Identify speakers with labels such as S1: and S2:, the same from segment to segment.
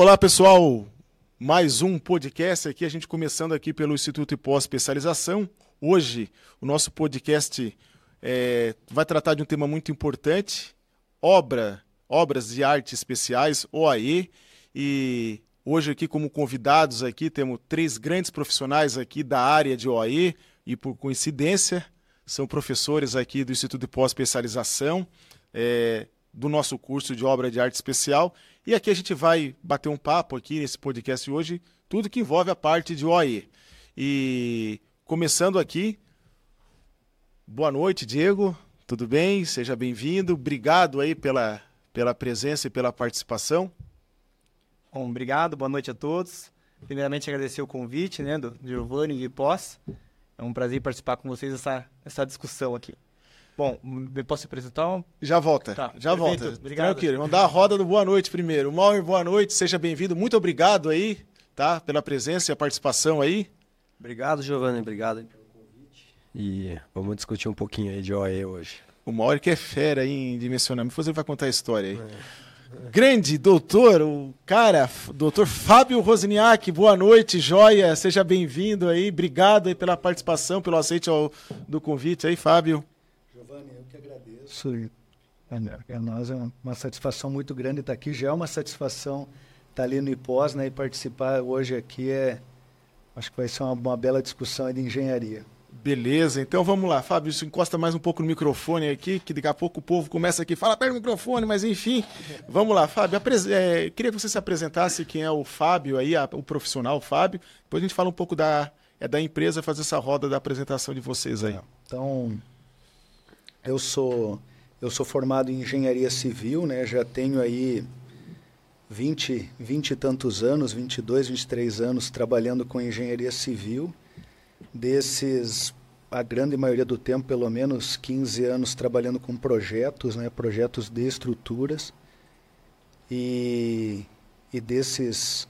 S1: Olá, pessoal. Mais um podcast aqui, a gente começando aqui pelo Instituto Ipós Especialização. Hoje, o nosso podcast é, vai tratar de um tema muito importante, obra, obras de arte especiais, OAE, e hoje aqui como convidados aqui temos três grandes profissionais aqui da área de OAE, e por coincidência são professores aqui do Instituto de Pós-Especialização, é, do nosso curso de obra de arte especial. E aqui a gente vai bater um papo aqui nesse podcast hoje, tudo que envolve a parte de OAE. E começando aqui, boa noite, Diego. Tudo bem? Seja bem-vindo. Obrigado aí pela, pela presença e pela participação.
S2: Bom, obrigado, boa noite a todos. Primeiramente agradecer o convite, né, do Giovanni de Pós. É um prazer participar com vocês dessa, dessa discussão aqui. Bom, posso apresentar?
S1: Já volta,
S2: Tá,
S1: já
S2: perfeito,
S1: volta.
S2: obrigado.
S1: Tranquilo, vamos dar a roda do boa noite primeiro. Mauer, boa noite, seja bem-vindo. Muito obrigado aí, tá? Pela presença e a participação aí.
S3: Obrigado, Giovanni. Obrigado aí pelo convite. E vamos discutir um pouquinho aí de OE hoje.
S1: O Mauer que é fera aí em dimensionamento, depois ele vai contar a história aí. Grande doutor, o cara, doutor Fábio Rosniak, boa noite, joia, seja bem-vindo aí, obrigado aí pela participação, pelo aceite ao- do convite aí, Fábio.
S4: Agradeço. É, nós é uma- satisfação muito grande estar aqui. Já é uma satisfação estar ali no IPOS né, e participar hoje aqui. É, acho que vai ser uma, uma bela discussão de engenharia.
S1: Beleza, então vamos lá, Fábio, isso encosta mais um pouco no microfone aqui, que daqui a pouco o povo começa aqui, fala perto do microfone, mas enfim, vamos lá, Fábio, apres- é, queria que você se apresentasse quem é o Fábio aí, a- o profissional Fábio, depois a gente fala um pouco da, é, da empresa, fazer essa roda da apresentação de vocês aí.
S4: Então, eu sou eu sou formado em engenharia civil, né? Já tenho aí 20, 20 e tantos anos, 22, 23 anos trabalhando com engenharia civil. Desses, a grande maioria do tempo, pelo menos 15 anos trabalhando com projetos, né? Projetos de estruturas. E, e desses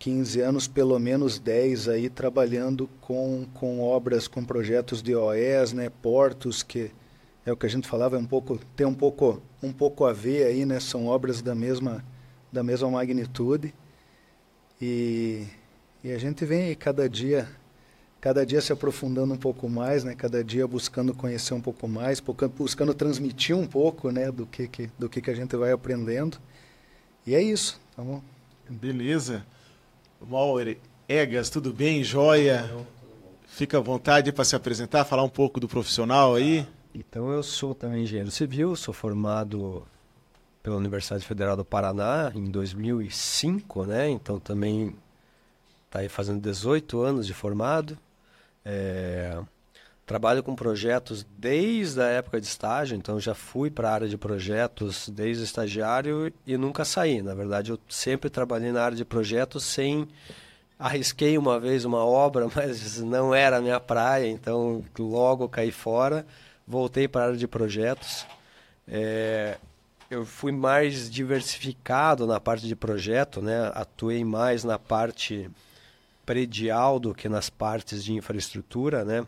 S4: 15 anos, pelo menos 10 aí trabalhando com, com obras, com projetos de OES, né, portos, que é o que a gente falava, é um pouco, tem um pouco, um pouco a ver aí, né, são obras da mesma, da mesma magnitude. E, e a gente vem aí cada dia, cada dia se aprofundando um pouco mais, né, cada dia buscando conhecer um pouco mais, buscando transmitir um pouco, né, do que, que, do que, que a gente vai aprendendo. E é isso, tá bom?
S1: Beleza. Mauer Egas, tudo bem? Joia? Fica à vontade para se apresentar, falar um pouco do profissional aí.
S3: Então, eu sou também engenheiro civil, sou formado pela Universidade Federal do Paraná em 2005, né? Então, também está aí fazendo 18 anos de formado. É, Trabalho com projetos desde a época de estágio, então já fui para a área de projetos desde estagiário e nunca saí. Na verdade, eu sempre trabalhei na área de projetos sem. Arrisquei uma vez uma obra, mas não era a minha praia, então logo caí fora. Voltei para a área de projetos. É, eu fui mais diversificado na parte de projeto, né? atuei mais na parte predial do que nas partes de infraestrutura, né?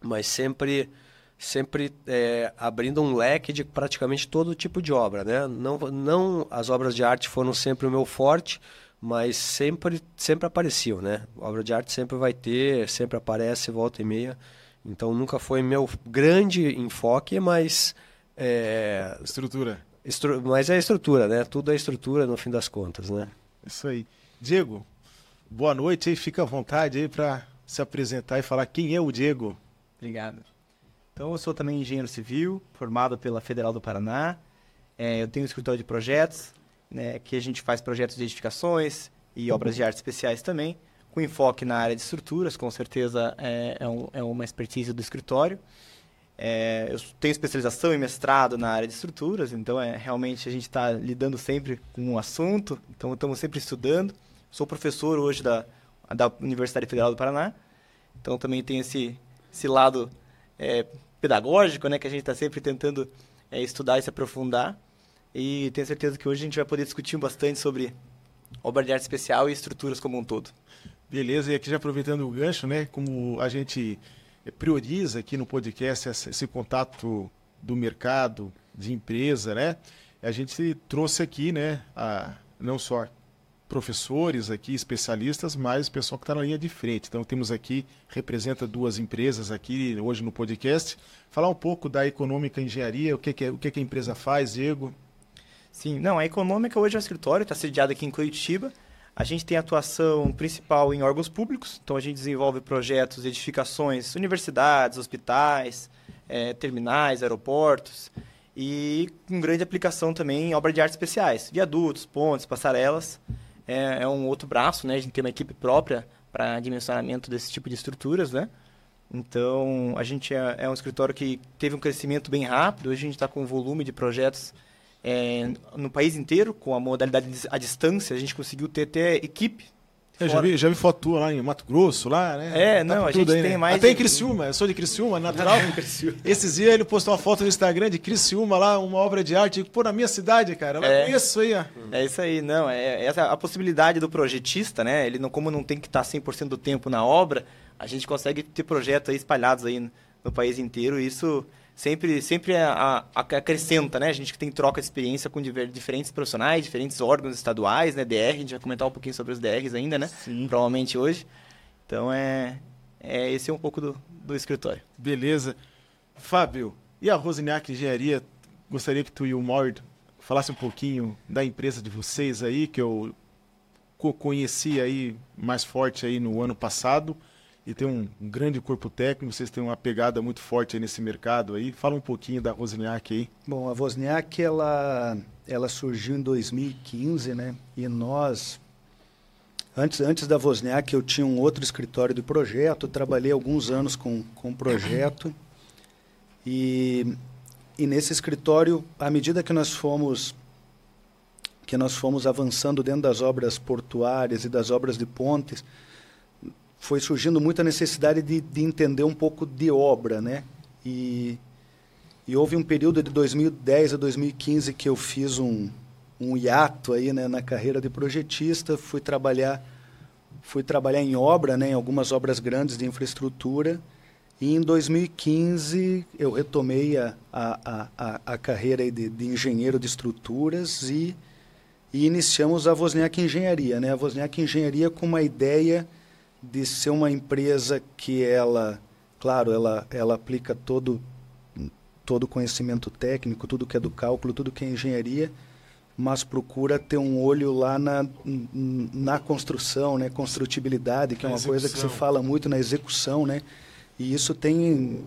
S3: mas sempre sempre é, abrindo um leque de praticamente todo tipo de obra, né? Não, não as obras de arte foram sempre o meu forte, mas sempre sempre apareciam, né? Obra de arte sempre vai ter, sempre aparece volta e meia. Então nunca foi meu grande enfoque, mas é,
S1: Estrutura.
S3: estru- mas é estrutura, né? Tudo é estrutura no fim das contas, né?
S1: Isso aí. Diego, boa noite aí, fica à vontade aí para se apresentar e falar quem é o Diego.
S2: Obrigado. Então, eu sou também engenheiro civil, formado pela Federal do Paraná. É, eu tenho um escritório de projetos, né, que a gente faz projetos de edificações e obras de arte especiais também, com enfoque na área de estruturas, com certeza é, é, um- é uma expertise do escritório. É, eu tenho especialização e mestrado na área de estruturas, então é realmente a gente está lidando sempre com o assunto, então estamos sempre estudando. Sou professor hoje da, da Universidade Federal do Paraná, então também tem esse, esse lado é, pedagógico, né, que a gente está sempre tentando é, estudar e se aprofundar. E tenho certeza que hoje a gente vai poder discutir bastante sobre obra de arte especial e estruturas como um todo.
S1: Beleza, e aqui já aproveitando o gancho, né? Como a gente prioriza aqui no podcast esse, contato do mercado, de empresa, né? A gente trouxe aqui, né? A, não só professores aqui, especialistas, mas pessoal que está na linha de frente. Então temos aqui, representa duas empresas aqui hoje no podcast. Falar um pouco da Econômica Engenharia, o que, que, é, o que, que a empresa faz, Diego?
S2: Sim, não, a Econômica hoje é um escritório, está sediado aqui em Curitiba. A gente tem atuação principal em órgãos públicos, então a gente desenvolve projetos, edificações, universidades, hospitais, é, terminais, aeroportos e com grande aplicação também em obras de artes especiais, viadutos, pontes, passarelas é, é um outro braço, né? A gente tem uma equipe própria para dimensionamento desse tipo de estruturas, né? Então, a gente é, é, um escritório que teve um crescimento bem rápido. Hoje a gente está com um volume de projetos é, no país inteiro, com a modalidade à distância. A gente conseguiu ter até equipe
S1: eu já vi, já vi foto tua lá em Mato Grosso, lá, né?
S2: É, tá não, a gente aí, tem né? mais.
S1: Até em Criciúma, eu sou de Criciúma, natural. Esses dias ele postou uma foto no Instagram de Criciúma lá, uma obra de arte, pô, na minha cidade, cara. Lá é, isso aí, ó.
S2: É isso aí, não. É, essa a possibilidade do projetista, né? Ele não, como não tem que estar 100% do tempo na obra, a gente consegue ter projetos aí espalhados aí no país inteiro. E isso sempre, sempre a, a, acrescenta, né? A gente que tem troca de experiência com diver, diferentes profissionais, diferentes órgãos estaduais, né? DR, a gente vai comentar um pouquinho sobre os DRs ainda, né? Sim. Provavelmente hoje. Então, é, é esse é um pouco do, do escritório.
S1: Beleza. Fábio, e a Rosiniak Engenharia? Gostaria que tu e o Mauro falasse um pouquinho da empresa de vocês aí, que eu conheci aí mais forte aí no ano passado e tem um, um, grande corpo técnico, vocês têm uma pegada muito forte nesse mercado aí. Fala um pouquinho da Wozniak aí.
S4: Bom, a Wozniak, ela, ela surgiu em 2015, né? E nós, antes, antes da Wozniak, eu tinha um outro escritório de projeto, trabalhei alguns anos com, com projeto. E, e nesse escritório, à medida que nós fomos que nós fomos avançando dentro das obras portuárias e das obras de pontes, foi surgindo muita necessidade de, de entender um pouco de obra, né? E, e houve um período de 2010 a 2015 que eu fiz um, um hiato aí, né, na carreira de projetista, fui trabalhar fui trabalhar em obra, né, em algumas obras grandes de infraestrutura. E em 2015 eu retomei a, a, a, a carreira de, de engenheiro de estruturas e, e iniciamos a Wozniak Engenharia. Né? A Wozniak Engenharia com uma ideia de ser uma empresa que ela, claro, ela, ela aplica todo todo o conhecimento técnico, tudo que é do cálculo, tudo que é engenharia, mas procura ter um olho lá na, na construção, né, construtibilidade, que é uma coisa que se fala muito na execução, né? E isso tem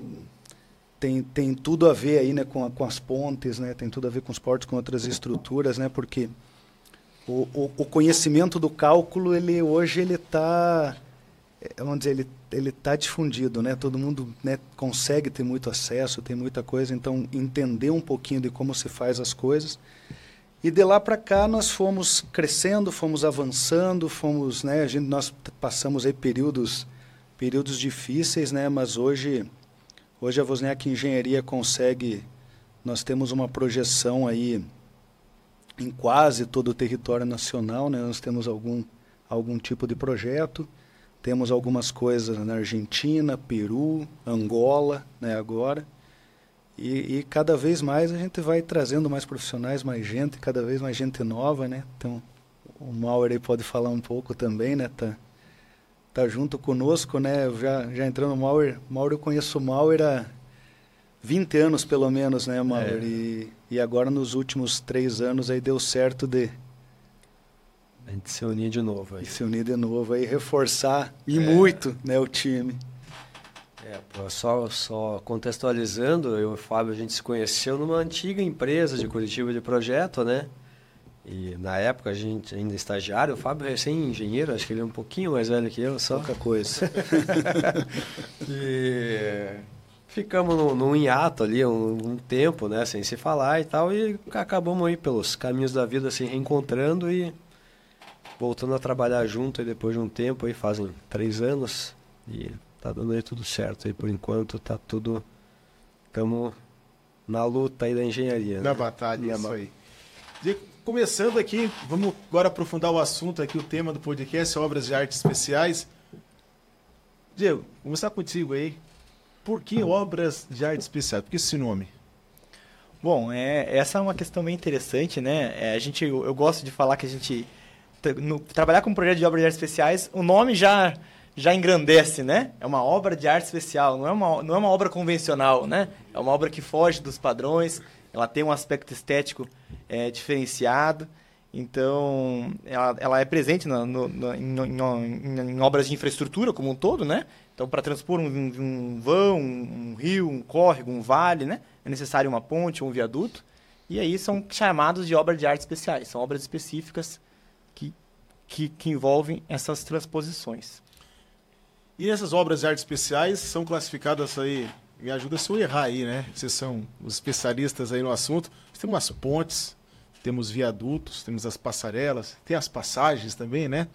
S4: tem, tem tudo a ver aí, né, com, a, com as pontes, né? Tem tudo a ver com os portos, com outras estruturas, né? Porque o, o, o conhecimento do cálculo, ele hoje ele está vamos dizer, ele ele está difundido, né? Todo mundo né, consegue ter muito acesso, tem muita coisa, então entender um pouquinho de como se faz as coisas. E de lá para cá nós fomos crescendo, fomos avançando, fomos, né? A gente nós passamos aí períodos períodos difíceis, né? Mas hoje hoje a Vosniak Engenharia consegue nós temos uma projeção aí em quase todo o território nacional, né? Nós temos algum algum tipo de projeto. Temos algumas coisas na Argentina, Peru, Angola, né, agora. E, e, cada vez mais a gente vai trazendo mais profissionais, mais gente, cada vez mais gente nova, né? Então, o Mauer aí pode falar um pouco também, né? Tá, tá junto conosco, né? Já, já entrando no Mauer, Mauer, eu conheço o Mauer há 20 anos pelo menos, né, Mauer? É. E, e agora nos últimos três anos aí deu certo de
S3: a gente se unir de novo
S4: aí. E se unir de novo aí, reforçar e é. muito né, o time.
S3: É, só, só contextualizando, eu e o Fábio, a gente se conheceu numa antiga empresa de Curitiba de projeto, né? E na época a gente ainda estagiário, o Fábio é recém-engenheiro, acho que ele é um pouquinho mais velho que eu, só.
S4: Pouca coisa.
S3: e ficamos num, num hiato ali um, um, tempo, né, sem se falar e tal, e acabamos aí pelos caminhos da vida se reencontrando e voltando a trabalhar junto aí depois de um tempo, aí fazem três anos, e tá dando aí tudo certo aí por enquanto, tá tudo. Estamos na luta aí da engenharia.
S1: Na né? batalha, isso aí. começando aqui, vamos agora aprofundar o assunto aqui, o tema do podcast, obras de arte especiais. Diego, começar contigo aí. Por que obras de arte especiais? Por que esse nome?
S2: Bom, é, essa é uma questão bem interessante, né? É, a gente, eu, eu gosto de falar que a gente no, trabalhar com um projeto de obras de artes especiais, o nome já já engrandece, né? É uma obra de arte especial, não é uma, não é uma obra convencional, né? É uma obra que foge dos padrões, ela tem um aspecto estético é, diferenciado. Então, ela, ela é presente no, em, em, em, obras de infraestrutura como um todo, né? Então, para transpor um, um vão, um, um, rio, um córrego, um vale, né? É necessário uma ponte um viaduto. E aí são chamados de obras de arte especiais. São obras específicas que, que envolvem essas transposições.
S1: E essas obras de arte especiais são classificadas aí, me ajuda se eu errar aí, né? Vocês são os especialistas aí no assunto. Tem umas pontes, temos viadutos, temos as passarelas, tem as passagens também, né?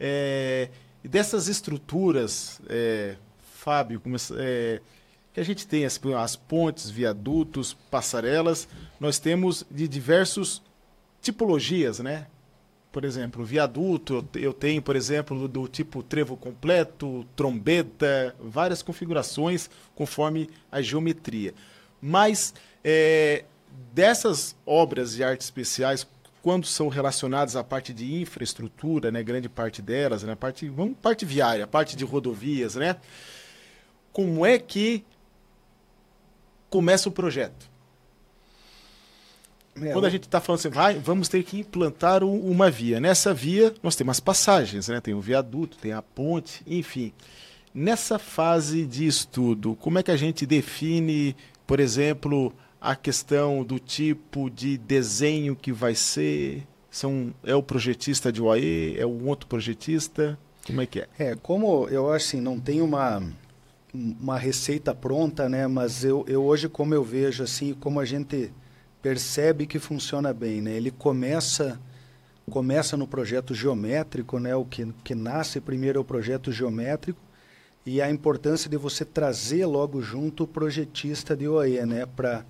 S1: É, e dessas estruturas, é, Fábio, é, que a gente tem as, as pontes, viadutos, passarelas, nós temos de diversos tipologias, né? Por exemplo, viaduto, eu tenho, por exemplo, do tipo trevo completo, trombeta, várias configurações conforme a geometria. Mas é, dessas obras de artes especiais, quando são relacionadas à parte de infraestrutura, né, grande parte delas, né, parte, vamos, parte viária, parte de rodovias, né, como é que começa o projeto? É, Quando a gente está falando assim, vai, vamos ter que implantar um, uma via. Nessa via, nós temos as passagens, né? tem o viaduto, tem a ponte, enfim. Nessa fase de estudo, como é que a gente define, por exemplo, a questão do tipo de desenho que vai ser? São, é o projetista de UAE? É um outro projetista? Como é que é?
S4: É, como eu acho assim, não tem uma, uma receita pronta, né? Mas eu, eu hoje, como eu vejo assim, como a gente percebe que funciona bem, né? Ele começa começa no projeto geométrico, né? O que, que nasce primeiro é o projeto geométrico e a importância de você trazer logo junto o projetista de OE, né? Para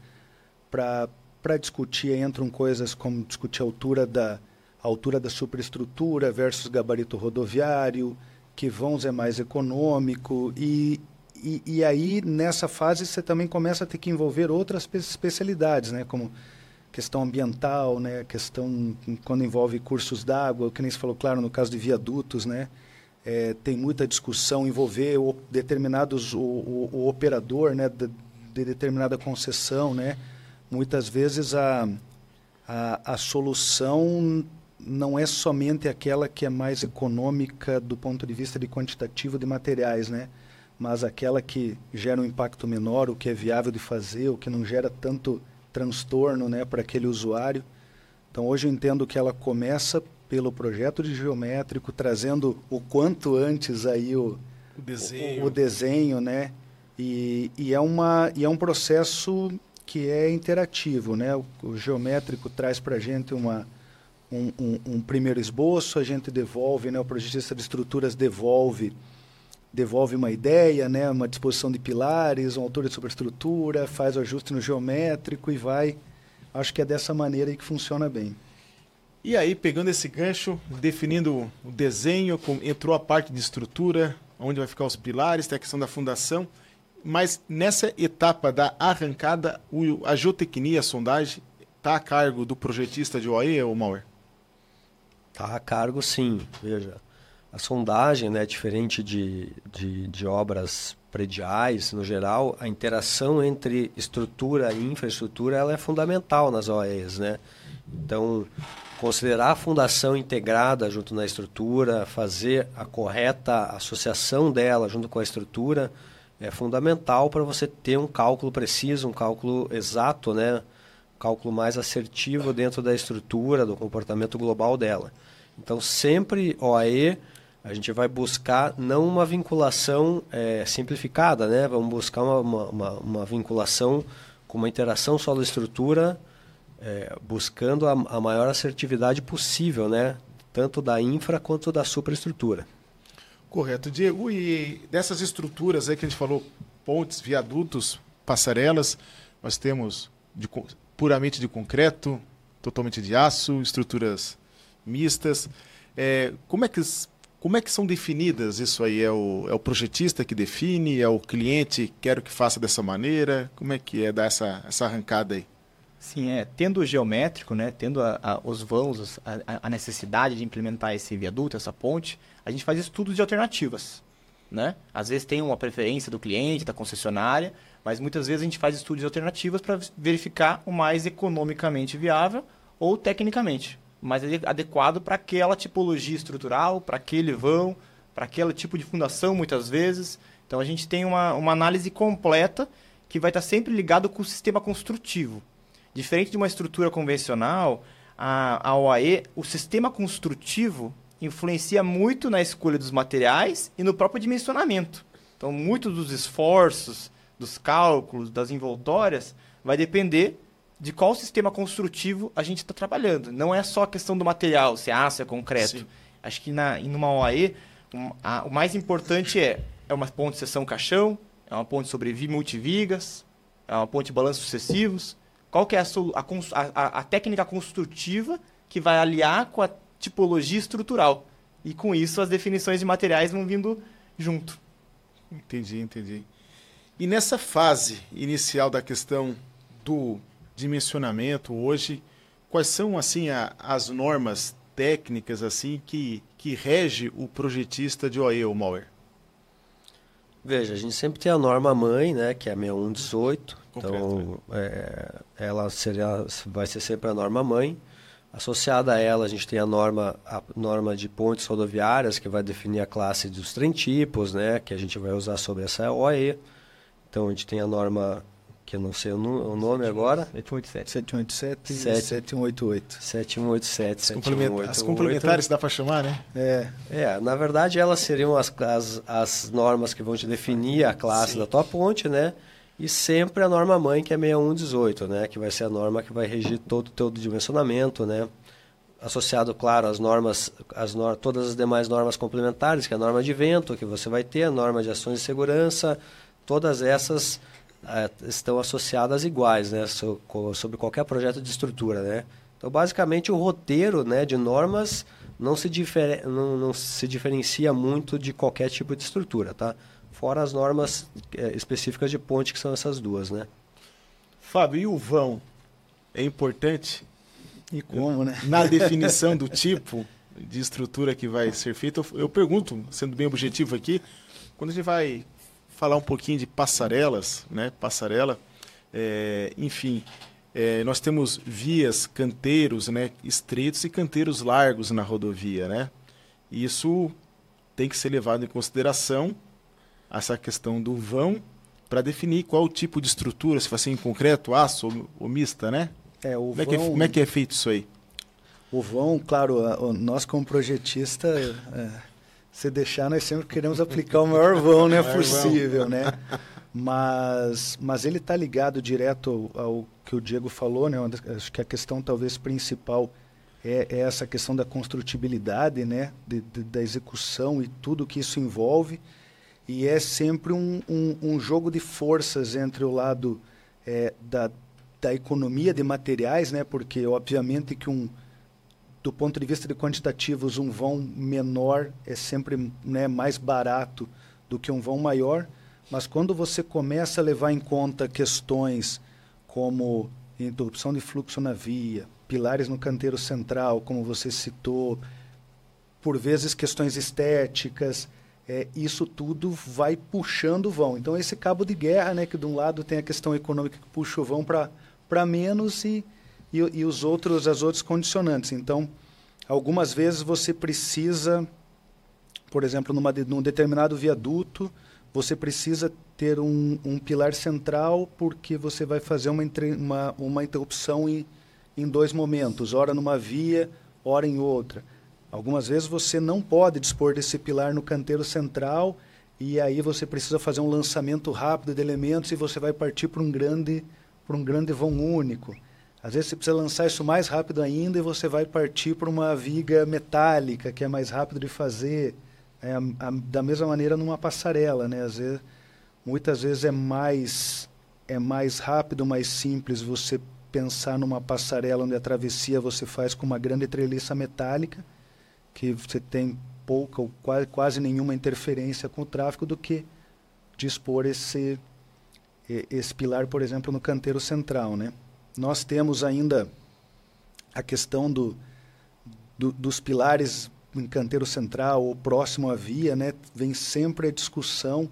S4: para discutir entram coisas como discutir a altura da a altura da superestrutura versus gabarito rodoviário, que vãos é mais econômico e, e, e, aí, nessa fase, você também começa a ter que envolver outras especialidades, né? como questão ambiental, né? questão quando envolve cursos d'água, que nem se falou, claro, no caso de viadutos, né? É, tem muita discussão envolver o, determinados o, o, o operador né? De, de, determinada concessão. Né? Muitas vezes a, a, a solução não é somente aquela que é mais econômica do ponto de vista de quantitativo de materiais, né? Mas aquela que gera um impacto menor, o que é viável de fazer, o que não gera tanto transtorno né, para aquele usuário. Então hoje eu entendo que ela começa pelo projeto de geométrico, trazendo o quanto antes aí o,
S1: o desenho,
S4: o, o desenho né? E, e, é uma, e é um processo que é interativo. Né? O, o geométrico traz para a gente uma, um, um, um, primeiro esboço, a gente devolve, né? o projetista de estruturas devolve devolve uma ideia, né, uma disposição de pilares, uma altura de superestrutura, faz o ajuste no geométrico e vai. Acho que é dessa maneira aí que funciona bem.
S1: E aí, pegando esse gancho, definindo o desenho, entrou a parte de estrutura, onde vai ficar os pilares, tem a questão da fundação, mas nessa etapa da arrancada, a geotecnia, a sondagem, está a cargo do projetista de OAE ou Mauer?
S3: Está a cargo, sim. Veja, a sondagem, né, diferente de, de, de, obras prediais, no geral, a interação entre estrutura e infraestrutura ela é fundamental nas OEs. Né? Então, considerar a fundação integrada junto na estrutura, fazer a correta associação dela junto com a estrutura, é fundamental para você ter um cálculo preciso, um cálculo exato, né? um cálculo mais assertivo dentro da estrutura, do comportamento global dela. Então, sempre OAE a gente vai buscar não uma vinculação é, simplificada, né? Vamos buscar uma, uma, uma, vinculação com uma interação solo-estrutura, é, buscando a, a, maior assertividade possível, né? Tanto da infra quanto da superestrutura.
S1: Correto, Diego. E dessas estruturas aí que a gente falou, pontes, viadutos, passarelas, nós temos de, puramente de concreto, totalmente de aço, estruturas mistas. É, como é que como é que são definidas isso aí? É o, é o projetista que define? É o cliente quero que faça dessa maneira? Como é que é dar essa, essa arrancada aí?
S2: Sim, é. Tendo o geométrico, né, tendo a, a, os vãos, a, a, necessidade de implementar esse viaduto, essa ponte, a gente faz estudos de alternativas. Né? Às vezes tem uma preferência do cliente, da concessionária, mas muitas vezes a gente faz estudos de alternativas para verificar o mais economicamente viável ou tecnicamente mais adequado para aquela tipologia estrutural, para aquele vão, para aquele tipo de fundação, muitas vezes. Então a gente tem uma, uma análise completa que vai estar sempre ligado com o sistema construtivo. Diferente de uma estrutura convencional, a, a OAE, o sistema construtivo influencia muito na escolha dos materiais e no próprio dimensionamento. Então, muitos dos esforços, dos cálculos, das envoltórias, vai depender de qual sistema construtivo a gente está trabalhando. Não é só a questão do material, se é aço, é concreto. Sim. Acho que na, em uma OAE, um, a, o mais importante é, é uma ponte seção caixão, é uma ponte sobre multivigas, é uma ponte de balanços sucessivos, qual que é a, a, a, a técnica construtiva que vai aliar com a tipologia estrutural. E com isso as definições de materiais vão vindo junto.
S1: Entendi, entendi. E nessa fase inicial da questão do dimensionamento hoje, quais são assim a, as normas técnicas assim que, que rege o projetista de OE ou Mauer?
S3: Veja, a gente sempre tem a norma mãe, né, que é a 6118. Então, é, ela seria, vai ser sempre a norma mãe. Associada a ela, a gente tem a norma, a norma de pontes rodoviárias, que vai definir a classe dos trem tipos, né, que a gente vai usar sobre essa OE. Então, a gente tem a norma, que eu não sei o, nome agora.
S4: 787. 787 e 7188.
S3: 7187,
S1: 7188. As complementares dá para chamar, né?
S3: É. É, na verdade, elas seriam as, as, as normas que vão te definir a classe Sim. da tua ponte, né? E sempre a norma mãe, que é 6118, né? Que vai ser a norma que vai regir todo o teu dimensionamento, né? Associado, claro, às normas, as nor todas as demais normas complementares, que é a norma de vento que você vai ter, a norma de ações de segurança, todas essas é, estão associadas iguais, né? So, sobre qualquer projeto de estrutura, né? Então, basicamente, o roteiro né, de normas não se, difer não, não se diferencia muito de qualquer tipo de estrutura, tá? fora as normas é, específicas de ponte, que são essas duas, né?
S1: Fábio, e o vão? É importante?
S4: E como, né?
S1: Na definição do tipo de estrutura que vai ser feita, eu, eu pergunto, sendo bem objetivo aqui, quando a gente vai falar um pouquinho de passarelas, né? Passarela, é, enfim, é, nós temos vias, canteiros, né? Estreitos e canteiros largos na rodovia, né? Isso tem que ser levado em consideração essa questão do vão para definir qual o tipo de estrutura, se vai ser em concreto, aço ou, ou mista, né?
S4: É, o
S1: como,
S4: vão,
S1: é que é, como é que é feito isso aí?
S4: O vão, claro, nós como projetista, é, se deixar, nós sempre queremos aplicar o maior vão né, possível, né? Mas, mas ele está ligado direto ao, ao, que o Diego falou, né? Acho que a questão talvez principal é, é essa questão da construtibilidade, né? De, de, da execução e tudo que isso envolve e é sempre um, um, um jogo de forças entre o lado é, da, da economia de materiais, né? porque obviamente que um do ponto de vista de quantitativos um vão menor é sempre né, mais barato do que um vão maior, mas quando você começa a levar em conta questões como interrupção de fluxo na via, pilares no canteiro central, como você citou, por vezes questões estéticas, é, isso tudo vai puxando o vão. Então, esse cabo de guerra, né, que de um lado tem a questão econômica que puxa o vão para menos e, e, e, os outros, as outras condicionantes. Então, algumas vezes você precisa, por exemplo, numa, num determinado viaduto, você precisa ter um, um pilar central porque você vai fazer uma, uma, uma interrupção em, em dois momentos, ora numa via, ora em outra. Algumas vezes você não pode dispor desse pilar no canteiro central e aí você precisa fazer um lançamento rápido de elementos e você vai partir para um grande para um grande vão único. Às vezes você precisa lançar isso mais rápido ainda e você vai partir para uma viga metálica que é mais rápido de fazer. É, a, a, da mesma maneira numa passarela, né? Às vezes, muitas vezes é mais é mais rápido, mais simples você pensar numa passarela onde a travessia você faz com uma grande treliça metálica que você tem pouca ou quase, quase nenhuma interferência com o tráfego do que dispor esse esse pilar, por exemplo, no canteiro central, né? Nós temos ainda a questão do, do, dos pilares em canteiro central ou próximo à via, né? Vem sempre a discussão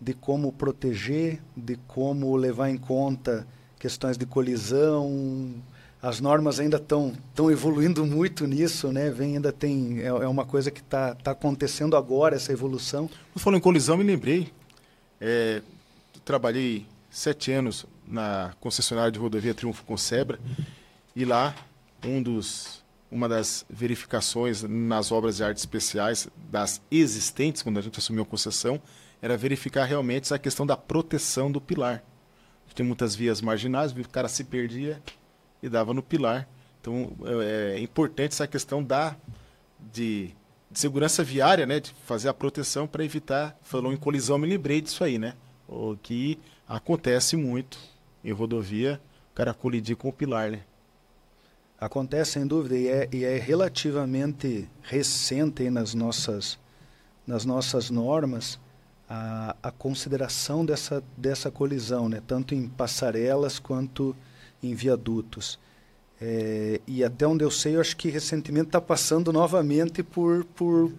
S4: de como proteger, de como levar em conta questões de colisão. As normas ainda estão estão evoluindo muito nisso, né? Vem ainda tem é, é uma coisa que está tá acontecendo agora essa evolução.
S1: Você falou em colisão, me lembrei. É, trabalhei sete anos na concessionária de rodovia Triunfo com Sebra e lá um dos uma das verificações nas obras de artes especiais das existentes quando a gente assumiu a concessão era verificar realmente essa questão da proteção do pilar. Tem muitas vias marginais, o cara se perdia e dava no pilar. Então é, é importante essa questão da de, de, segurança viária, né, de fazer a proteção para evitar, falou em colisão, me lembrei disso aí, né? O que acontece muito em rodovia, o cara colidir com o pilar, né?
S4: Acontece sem dúvida e é, e é relativamente recente nas nossas nas nossas normas a, a consideração dessa, dessa colisão, né? tanto em passarelas quanto em viadutos. É, e até onde eu sei, eu acho que recentemente está passando novamente por, por,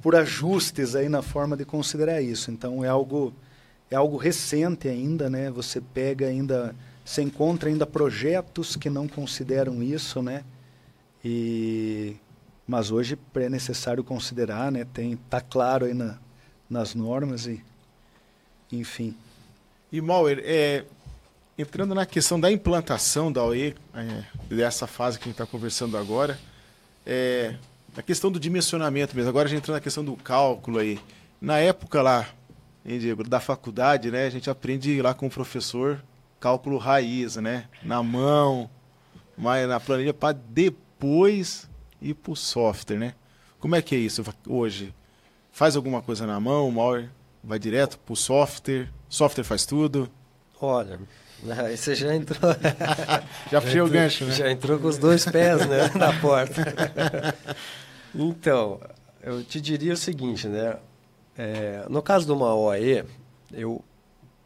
S4: por ajustes aí na forma de considerar isso. Então é algo é algo recente ainda, né? Você pega ainda, você encontra ainda projetos que não consideram isso, né? E mas hoje é necessário considerar, né? Tem tá claro aí na, nas normas e enfim.
S1: E Mauer, é, entrando na questão da implantação da OE, é, dessa fase que a gente está conversando agora, é, a questão do dimensionamento mesmo. Agora a gente entra na questão do cálculo aí. Na época lá, hein, Diego, da faculdade, né, a gente aprende lá com o professor cálculo raiz, né, na mão, mas na planilha para depois ir para o software, né? Como é que é isso hoje? faz alguma coisa na mão, Mauer vai direto para o software, software faz tudo.
S3: Olha, aí você já entrou.
S1: já puxei o gancho, né?
S3: Já entrou com os dois pés né, na porta. então, eu te diria o seguinte, né? É, no caso de uma OAE, eu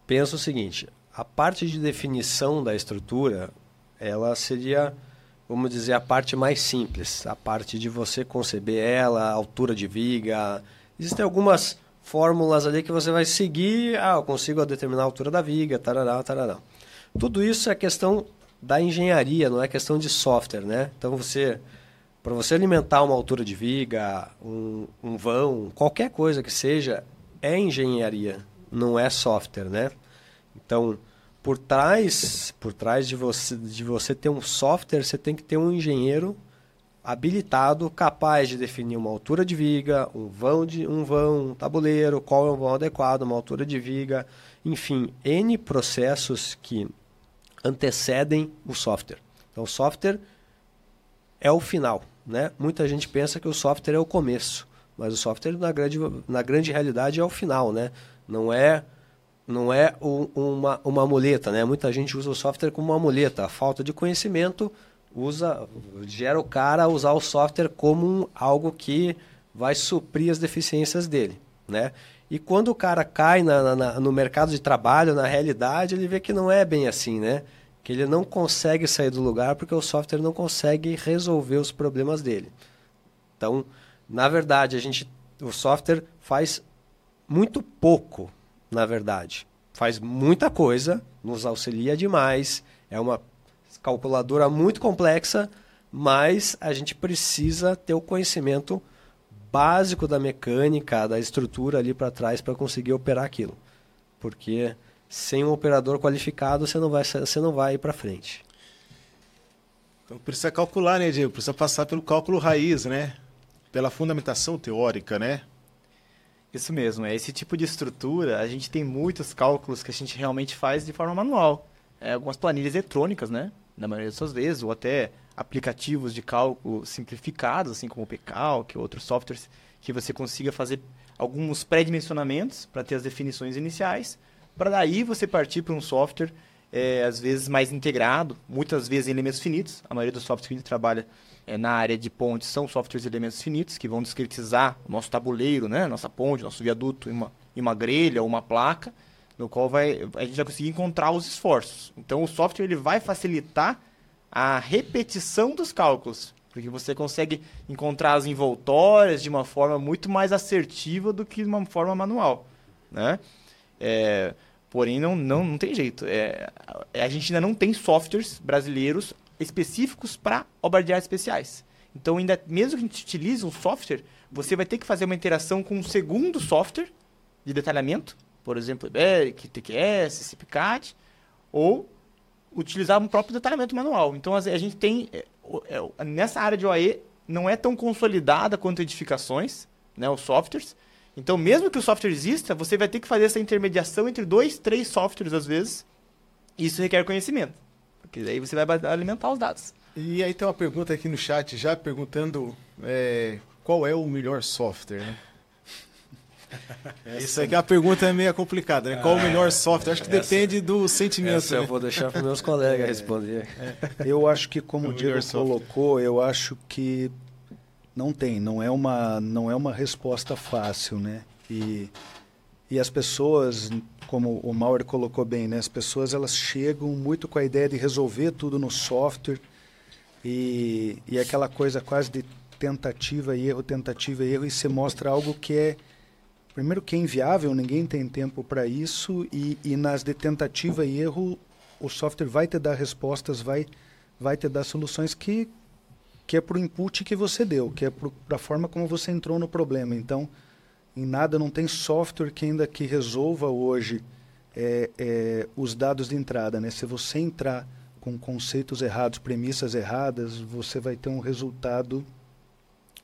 S3: penso o seguinte: a parte de definição da estrutura, ela seria, vamos dizer, a parte mais simples, a parte de você conceber ela, altura de viga, Existem algumas fórmulas ali que você vai seguir. Ah, eu consigo determinar a altura da viga, tarará, tarará. Tudo isso é questão da engenharia, não é questão de software, né? Então você, para você alimentar uma altura de viga, um, um vão, qualquer coisa que seja, é engenharia, não é software, né? Então, por trás, por trás de você, de você ter um software, você tem que ter um engenheiro habilitado, capaz de definir uma altura de viga, um vão, de, um vão, um tabuleiro, qual é o vão adequado, uma altura de viga, enfim, N processos que antecedem o software. Então, o software é o final. Né? Muita gente pensa que o software é o começo, mas o software, na grande, na grande realidade, é o final. Né? Não é não é uma, uma muleta, né? Muita gente usa o software como uma muleta. A falta de conhecimento usa, gera o cara a usar o software como um, algo que vai suprir as deficiências dele, né? E quando o cara cai na, na, no mercado de trabalho, na realidade, ele vê que não é bem assim, né? Que ele não consegue sair do lugar porque o software não consegue resolver os problemas dele. Então, na verdade, a gente, o software faz muito pouco, na verdade. Faz muita coisa, nos auxilia demais, é uma calculadora muito complexa, mas a gente precisa ter o conhecimento básico da mecânica, da estrutura ali para trás para conseguir operar aquilo. Porque sem um operador qualificado você não vai, você não vai ir para frente.
S1: Então precisa calcular, né, Diego? Precisa passar pelo cálculo raiz, né? Pela fundamentação teórica, né?
S2: Isso mesmo, é esse tipo de estrutura, a gente tem muitos cálculos que a gente realmente faz de forma manual. É, algumas planilhas eletrônicas, né? na maioria das suas vezes, ou até aplicativos de cálculo simplificados, assim como o PCalc, outros softwares, que você consiga fazer alguns pré-dimensionamentos para ter as definições iniciais, para daí você partir para um software, é, às vezes mais integrado, muitas vezes em elementos finitos. A maioria dos softwares que a gente trabalha é, na área de pontes são softwares de elementos finitos, que vão discretizar o nosso tabuleiro, né? nossa ponte, nosso viaduto em uma, em uma grelha ou uma placa. no qual vai, a gente vai conseguir encontrar os esforços. Então, o software ele vai facilitar a repetição dos cálculos, porque você consegue encontrar as envoltórias de uma forma muito mais assertiva do que de uma forma manual, né? É, porém, não, não, não tem jeito. É, a gente ainda não tem softwares brasileiros específicos para obras de arte especiais. Então, ainda, mesmo que a gente utilize um software, você vai ter que fazer uma interação com um segundo software de detalhamento, por exemplo, Iberic, TQS, CIPCAD, ou utilizar um próprio detalhamento manual. Então, a gente tem, é, é, nessa área de OAE, não é tão consolidada quanto edificações, né, os softwares. Então, mesmo que o software exista, você vai ter que fazer essa intermediação entre dois, três softwares, às vezes. E isso requer conhecimento. Porque daí você vai alimentar os dados.
S1: E aí tem uma pergunta aqui no chat já perguntando é, qual é o melhor software, né? Isso aqui é uma pergunta meio complicada, né? Qual o melhor software? Acho que essa, depende do sentimento.
S3: Essa né? eu vou deixar para meus colegas é, responder.
S4: Eu acho que, como o, o Diego colocou, eu acho que não tem, não é uma, não é uma resposta fácil, né? E, e as pessoas, como o Mauer colocou bem, né? As pessoas elas chegam muito com a ideia de resolver tudo no software e, e aquela coisa quase de tentativa e erro, tentativa e erro, e você mostra algo que é primeiro que é inviável, ninguém tem tempo para isso e, e nas de tentativa e erro o software vai te dar respostas, vai vai te dar soluções que que é para o input que você deu, que é para a forma como você entrou no problema. Então, em nada não tem software que ainda que resolva hoje é, é, os dados de entrada, né? Se você entrar com conceitos errados, premissas erradas, você vai ter um resultado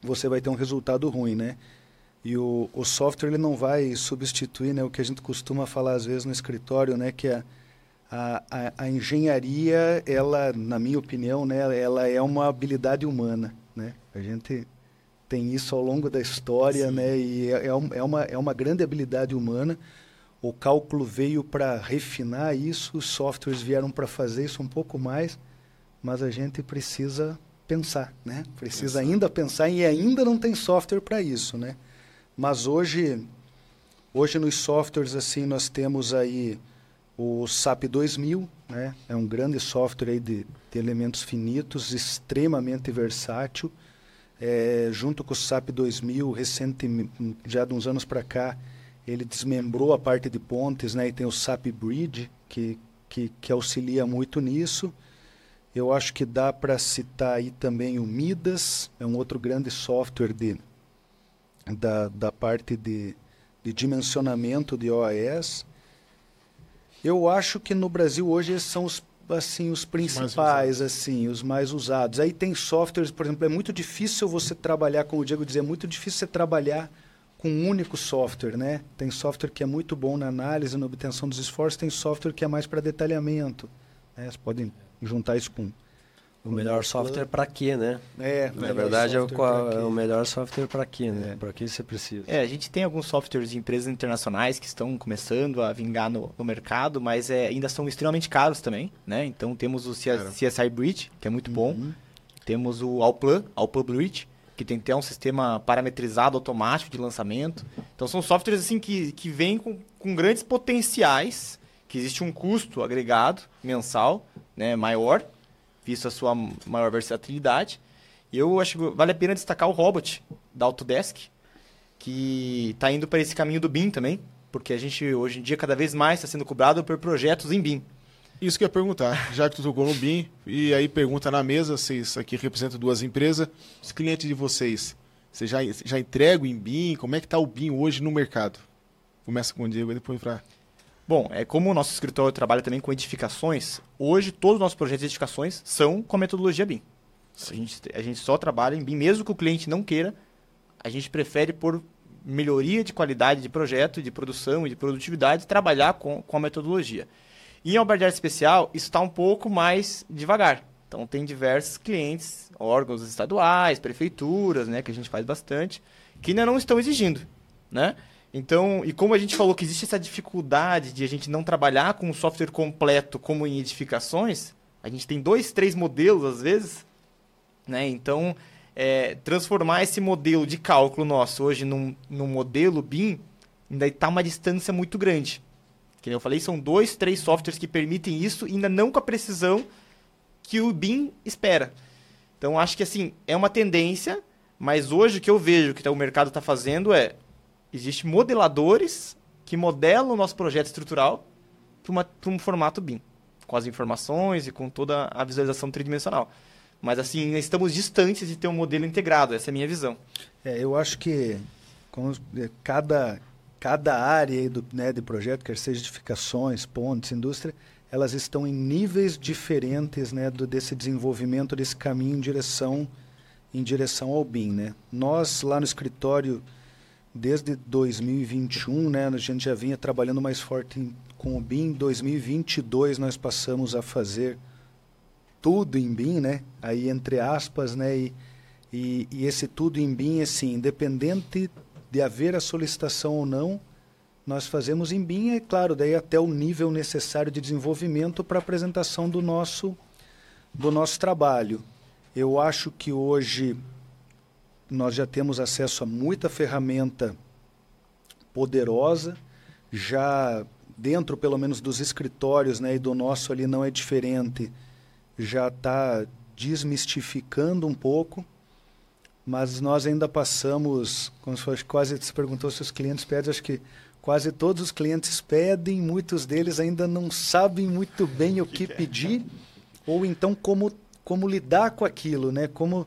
S4: você vai ter um resultado ruim, né? E o, o software ele não vai substituir né, o que a gente costuma falar às vezes no escritório, né, que a, a, a, engenharia, ela, na minha opinião, né, ela é uma habilidade humana. Né? A gente tem isso ao longo da história né, e é, é, é uma, é uma grande habilidade humana. O cálculo veio para refinar isso, os softwares vieram para fazer isso um pouco mais, mas a gente precisa pensar, né? Precisa ainda pensar e ainda não tem software para isso, né? Mas hoje, hoje nos softwares assim nós temos aí o SAP 2000, né? É um grande software de, de elementos finitos, extremamente versátil. É, junto com o SAP 2000, recente, já de uns anos para cá, ele desmembrou a parte de pontes, né? E tem o SAP Bridge que, que, que auxilia muito nisso. Eu acho que dá para citar aí também o Midas, é um outro grande software de da, da parte de, de dimensionamento de OAS. Eu acho que no Brasil hoje são os assim os principais assim os mais usados. Aí tem softwares por exemplo é muito difícil você trabalhar como o Diego dizia é muito difícil você trabalhar com um único software né? Tem software que é muito bom na análise na obtenção dos esforços tem software que é mais para detalhamento né? Vocês podem juntar isso com
S3: o melhor software para quê, né?
S4: É,
S3: na verdade é o, qual, é o melhor software para quê, né? É. Para que você precisa?
S2: É, a gente tem alguns softwares de empresas internacionais que estão começando a vingar no, no mercado, mas é, ainda são extremamente caros também, né? Então temos o CSI Bridge, que é muito uhum. bom. Temos o Alplan, Alplan Bridge, que tem até um sistema parametrizado automático de lançamento. Então são softwares assim que, que vêm com, com grandes potenciais, que existe um custo agregado mensal, né, maior, visto a sua maior versatilidade. E eu acho que vale a pena destacar o Robot da Autodesk, que está indo para esse caminho do BIM também, porque a gente hoje em dia cada vez mais está sendo cobrado por projetos em BIM.
S1: Isso que eu ia perguntar, já que tu tocou no BIM, e aí pergunta na mesa, vocês aqui representam duas empresas, os clientes de vocês, vocês já, já entregam em BIM? Como é que está o BIM hoje no mercado? Começa com o Diego e depois para...
S2: Bom, é como o nosso escritório trabalha também com edificações, hoje todos os nossos projetos de edificações são com a metodologia BIM. A gente, a gente só trabalha em BIM, mesmo que o cliente não queira, a gente prefere por melhoria de qualidade de projeto, de produção e de produtividade, trabalhar com, com a metodologia. E em arte especial, isso está um pouco mais devagar. Então, tem diversos clientes, órgãos estaduais, prefeituras, né, que a gente faz bastante, que ainda não estão exigindo, né? Então, e como a gente falou que existe essa dificuldade de a gente não trabalhar com um software completo como em edificações, a gente tem dois, três modelos às vezes, né? Então, é, transformar esse modelo de cálculo nosso hoje num, num modelo BIM ainda está uma distância muito grande. Que eu falei, são dois, três softwares que permitem isso, ainda não com a precisão que o BIM espera. Então, acho que assim, é uma tendência, mas hoje o que eu vejo que o mercado está fazendo é, existe modeladores que modelam o nosso projeto estrutural para um formato BIM, com as informações e com toda a visualização tridimensional. Mas assim, estamos distantes de ter um modelo integrado, essa é a minha visão.
S4: É, eu acho que é, cada, cada área do, né, de projeto, quer seja edificações, pontes, indústria, elas estão em níveis diferentes né, do, desse desenvolvimento, desse caminho em direção, em direção ao BIM. Né? Nós, lá no escritório, desde 2021, né, a gente já vinha trabalhando mais forte em, com o BIM. Em 2022 nós passamos a fazer tudo em BIM, né? Aí entre aspas, né? E, e, e esse tudo em BIM, assim, independente de haver a solicitação ou não, nós fazemos em BIM, é claro, daí até o nível necessário de desenvolvimento para apresentação do nosso do nosso trabalho. Eu acho que hoje nós já temos acesso a muita ferramenta poderosa, já dentro pelo menos dos escritórios, né, e do nosso ali não é diferente, já está desmistificando um pouco, mas nós ainda passamos, como se fosse quase se perguntou se os clientes pedem, acho que quase todos os clientes pedem, muitos deles ainda não sabem muito bem o que pedir, ou então como como lidar com aquilo, né? Como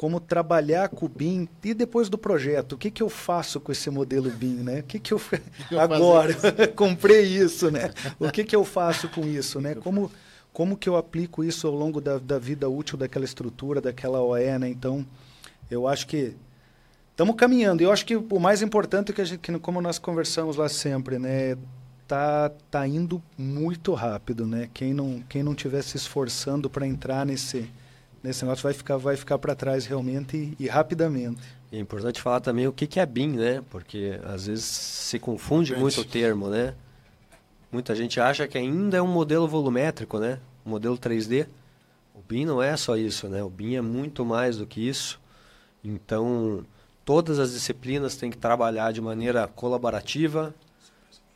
S4: como trabalhar com o BIM e depois do projeto, o que, que eu faço com esse modelo BIM, né? O que, que eu, eu agora comprei isso, né? O que, que eu faço com isso, né? Como como que eu aplico isso ao longo da, da vida útil daquela estrutura, daquela OE, né? Então, eu acho que estamos caminhando. Eu acho que o mais importante é que a gente, como nós conversamos lá sempre, né? Tá, tá indo muito rápido, né? Quem não quem não estiver se esforçando para entrar nesse nesse negócio vai ficar, vai ficar para trás realmente e, e, rapidamente.
S3: É importante falar também o que, que é BIM, né? Porque às vezes se confunde muito o termo, né? Muita gente acha que ainda é um modelo volumétrico, né? Um modelo 3D. O BIM não é só isso, né? O BIM é muito mais do que isso. Então, todas as disciplinas têm que trabalhar de maneira colaborativa.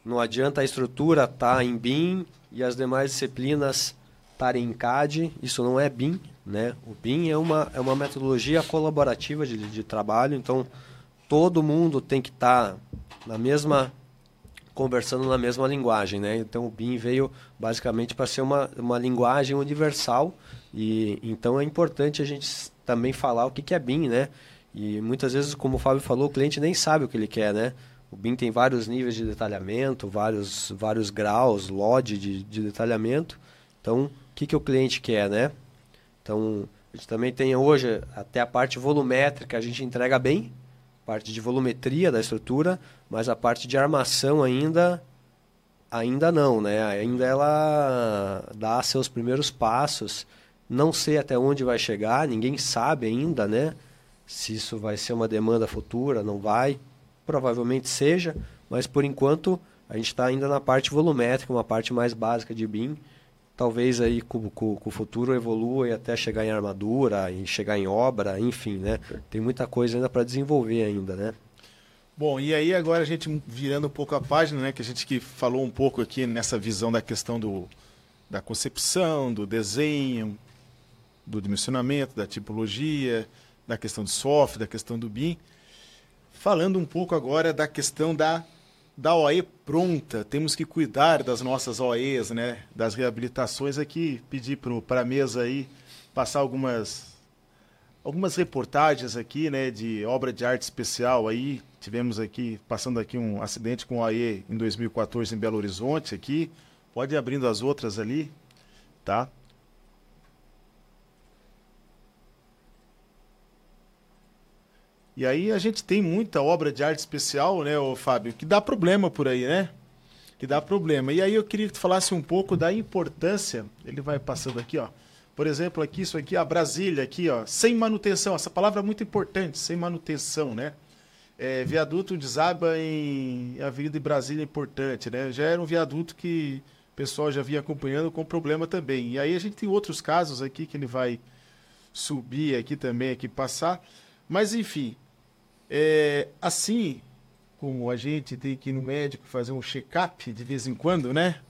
S3: Não adianta a estrutura estar tá em BIM e as demais disciplinas estarem em CAD. Isso não é BIM, né? O BIM é uma, é uma metodologia colaborativa de, de trabalho, então todo mundo tem que estar tá na mesma conversando na mesma linguagem, né? Então o BIM veio basicamente para ser uma, uma linguagem universal e então é importante a gente também falar o que, que é BIM, né? E muitas vezes, como o Fábio falou, o cliente nem sabe o que ele quer, né? O BIM tem vários níveis de detalhamento, vários, vários graus, LOD de, de detalhamento. Então, o que, que o cliente quer, né? Então, a gente também tem hoje até a parte volumétrica, a gente entrega bem, parte de volumetria da estrutura, mas a parte de armação ainda ainda não, né? Ainda ela dá seus primeiros passos. Não sei até onde vai chegar, ninguém sabe ainda, né? Se isso vai ser uma demanda futura, não vai. Provavelmente seja, mas por enquanto a gente está ainda na parte volumétrica, uma parte mais básica de BIM talvez aí com, com, com, o futuro evolua e até chegar em armadura, e chegar em obra, enfim, né? Tem muita coisa ainda para desenvolver ainda, né?
S1: Bom, e aí agora a gente virando um pouco a página, né, que a gente que falou um pouco aqui nessa visão da questão do, da concepção, do desenho, do dimensionamento, da tipologia, da questão do software, da questão do BIM. Falando um pouco agora da questão da da OE pronta, temos que cuidar das nossas OEs, né? Das reabilitações aqui, pedir para a mesa aí passar algumas algumas reportagens aqui, né, de obra de arte especial aí. Tivemos aqui passando aqui um acidente com OE em 2014 em Belo Horizonte aqui. Pode ir abrindo as outras ali, tá? E aí a gente tem muita obra de arte especial, né, ô Fábio, que dá problema por aí, né? Que dá problema. E aí eu queria que tu falasse um pouco da importância, ele vai passando aqui, ó. Por exemplo, aqui, isso aqui, a Brasília, aqui, ó, sem manutenção. Essa palavra é muito importante, sem manutenção, né? É, viaduto desaba em Avenida de Brasília é importante, né? Já era um viaduto que o pessoal já vinha acompanhando com problema também. E aí a gente tem outros casos aqui que ele vai subir aqui também, aqui passar. Mas enfim, é, assim, como a gente tem que ir no médico fazer um check-up de vez em quando, né?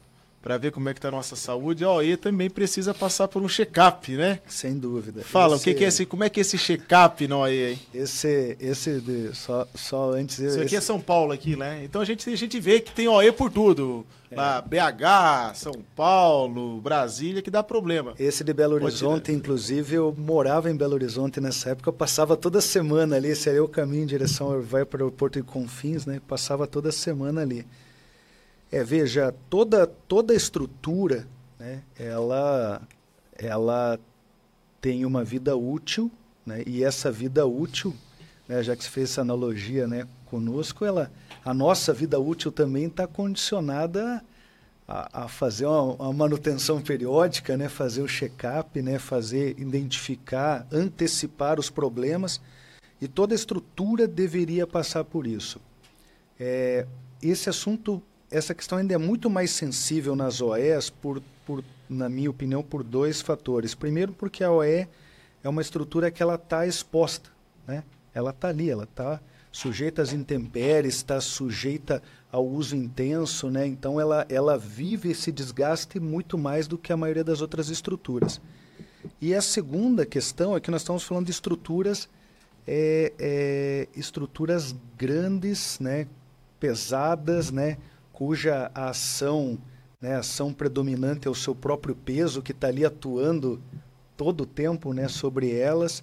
S1: Para ver como é que tá a nossa saúde, a OE também precisa passar por um check-up, né?
S4: Sem dúvida.
S1: Fala, esse, o que, que, é esse, como é que é esse check-up na OE aí?
S4: Esse, esse de, só, só antes...
S1: Isso
S4: esse...
S1: aqui é São Paulo aqui, né? Então a gente, a gente vê que tem OE por tudo. É. Lá, BH, São Paulo, Brasília, que dá problema.
S4: Esse de Belo Horizonte, inclusive, eu morava em Belo Horizonte nessa época, eu passava toda semana ali, esse aí é o caminho em direção, vai para o Porto de Confins, né? Passava toda semana ali. É, veja, toda, toda estrutura, né, ela, ela tem uma vida útil, né, e essa vida útil, né, já que se fez essa analogia né, conosco, ela, a nossa vida útil também está condicionada a, a fazer uma, uma, manutenção periódica, né, fazer o check-up, né, fazer, identificar, antecipar os problemas, e toda estrutura deveria passar por isso. É, esse assunto essa questão ainda é muito mais sensível nas OEs, por, por, na minha opinião, por dois fatores. Primeiro, porque a OE é uma estrutura que ela está exposta, né? Ela está ali, ela está sujeita às intempéries, está sujeita ao uso intenso, né? Então ela, ela vive esse desgaste muito mais do que a maioria das outras estruturas. E a segunda questão é que nós estamos falando de estruturas, é, é, estruturas grandes, né? pesadas, né? Cuja ação, né, ação predominante é o seu próprio peso, que está ali atuando todo o tempo né, sobre elas,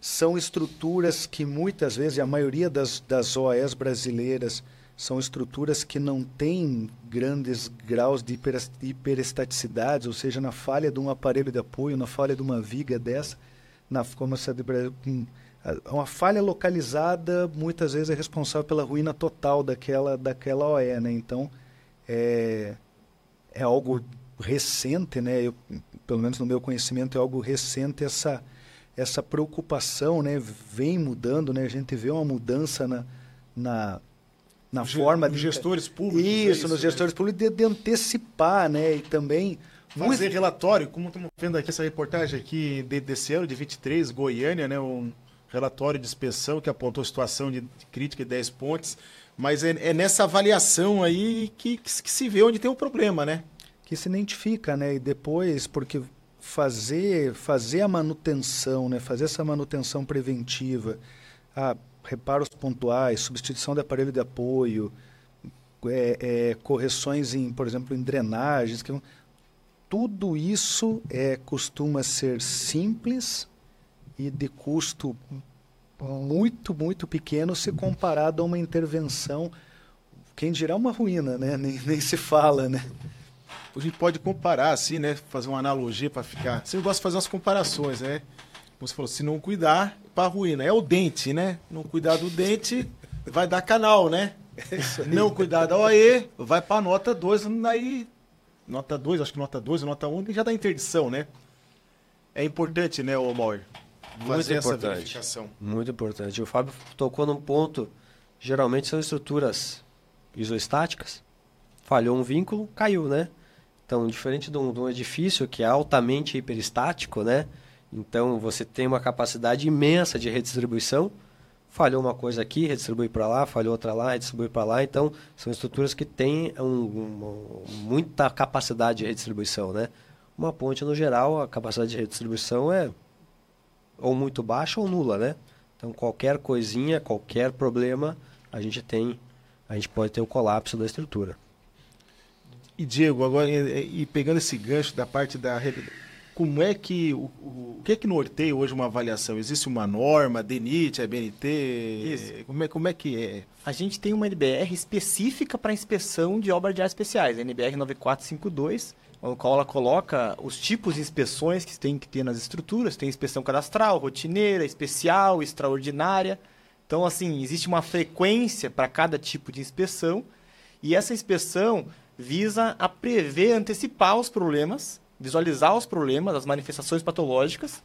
S4: são estruturas que muitas vezes, a maioria das, das OAS brasileiras, são estruturas que não têm grandes graus de hiperestaticidade, ou seja, na falha de um aparelho de apoio, na falha de uma viga dessa, na, como de, uma falha localizada muitas vezes é responsável pela ruína total daquela, daquela OE, né? Então, é, é algo recente, né? Eu, pelo menos no meu conhecimento, é algo recente essa, essa preocupação, né? Vem mudando, né? A gente vê uma mudança na, na, na forma
S1: de... gestores públicos.
S4: Isso, é isso nos né? gestores públicos, de, de antecipar, né? E também
S1: fazer muito... relatório, como estamos vendo aqui essa reportagem aqui de, desse ano de 23, Goiânia, né? Um, relatório de inspeção que apontou situação de crítica de 10 pontos, mas é, é nessa avaliação aí que, que, que, se vê onde tem o problema, né?
S4: Que se identifica, né? E depois, porque fazer, fazer a manutenção, né? fazer essa manutenção preventiva, reparos pontuais, substituição de aparelho de apoio, é, é, correções em, por exemplo, em drenagens, que, tudo isso é, costuma ser simples, e de custo muito, muito pequeno se comparado a uma intervenção, quem dirá uma ruína, né? Nem, nem se fala, né?
S1: A gente pode comparar assim, né? Fazer uma analogia para ficar. Você gosta de fazer umas comparações, né? Como você falou, se não cuidar, para ruína. É o dente, né? Não cuidar do dente, vai dar canal, né? É não cuidar da OE, vai para nota 2, aí nota 2, acho que nota 2, nota 1, um, já dá interdição, né? É importante, né, o Mauer?
S3: Muito importante. Muito importante. O Fábio tocou num ponto. Geralmente são estruturas isoestáticas. Falhou um vínculo, caiu, né? Então, diferente de um, de um edifício que é altamente hiperestático, né? Então, você tem uma capacidade imensa de redistribuição. Falhou uma coisa aqui, redistribui para lá, falhou outra lá, redistribui para lá. Então, são estruturas que têm um, um, muita capacidade de redistribuição, né? Uma ponte, no geral, a capacidade de redistribuição é ou muito baixa ou nula, né? Então qualquer coisinha, qualquer problema, a gente tem, a gente pode ter o colapso da estrutura.
S1: E Diego, agora e, pegando esse gancho da parte da como é que o, o, o que é que norteia hoje uma avaliação? Existe uma norma, DENIT, BNT? Isso. Como é, como é que é?
S2: A gente tem uma NBR específica para inspeção de obras de áreas especiais, a NBR 9452 no qual ela coloca os tipos de inspeções que tem que ter nas estruturas. Tem inspeção cadastral, rotineira, especial, extraordinária. Então, assim, existe uma frequência para cada tipo de inspeção e essa inspeção visa a prever, antecipar os problemas, visualizar os problemas, as manifestações patológicas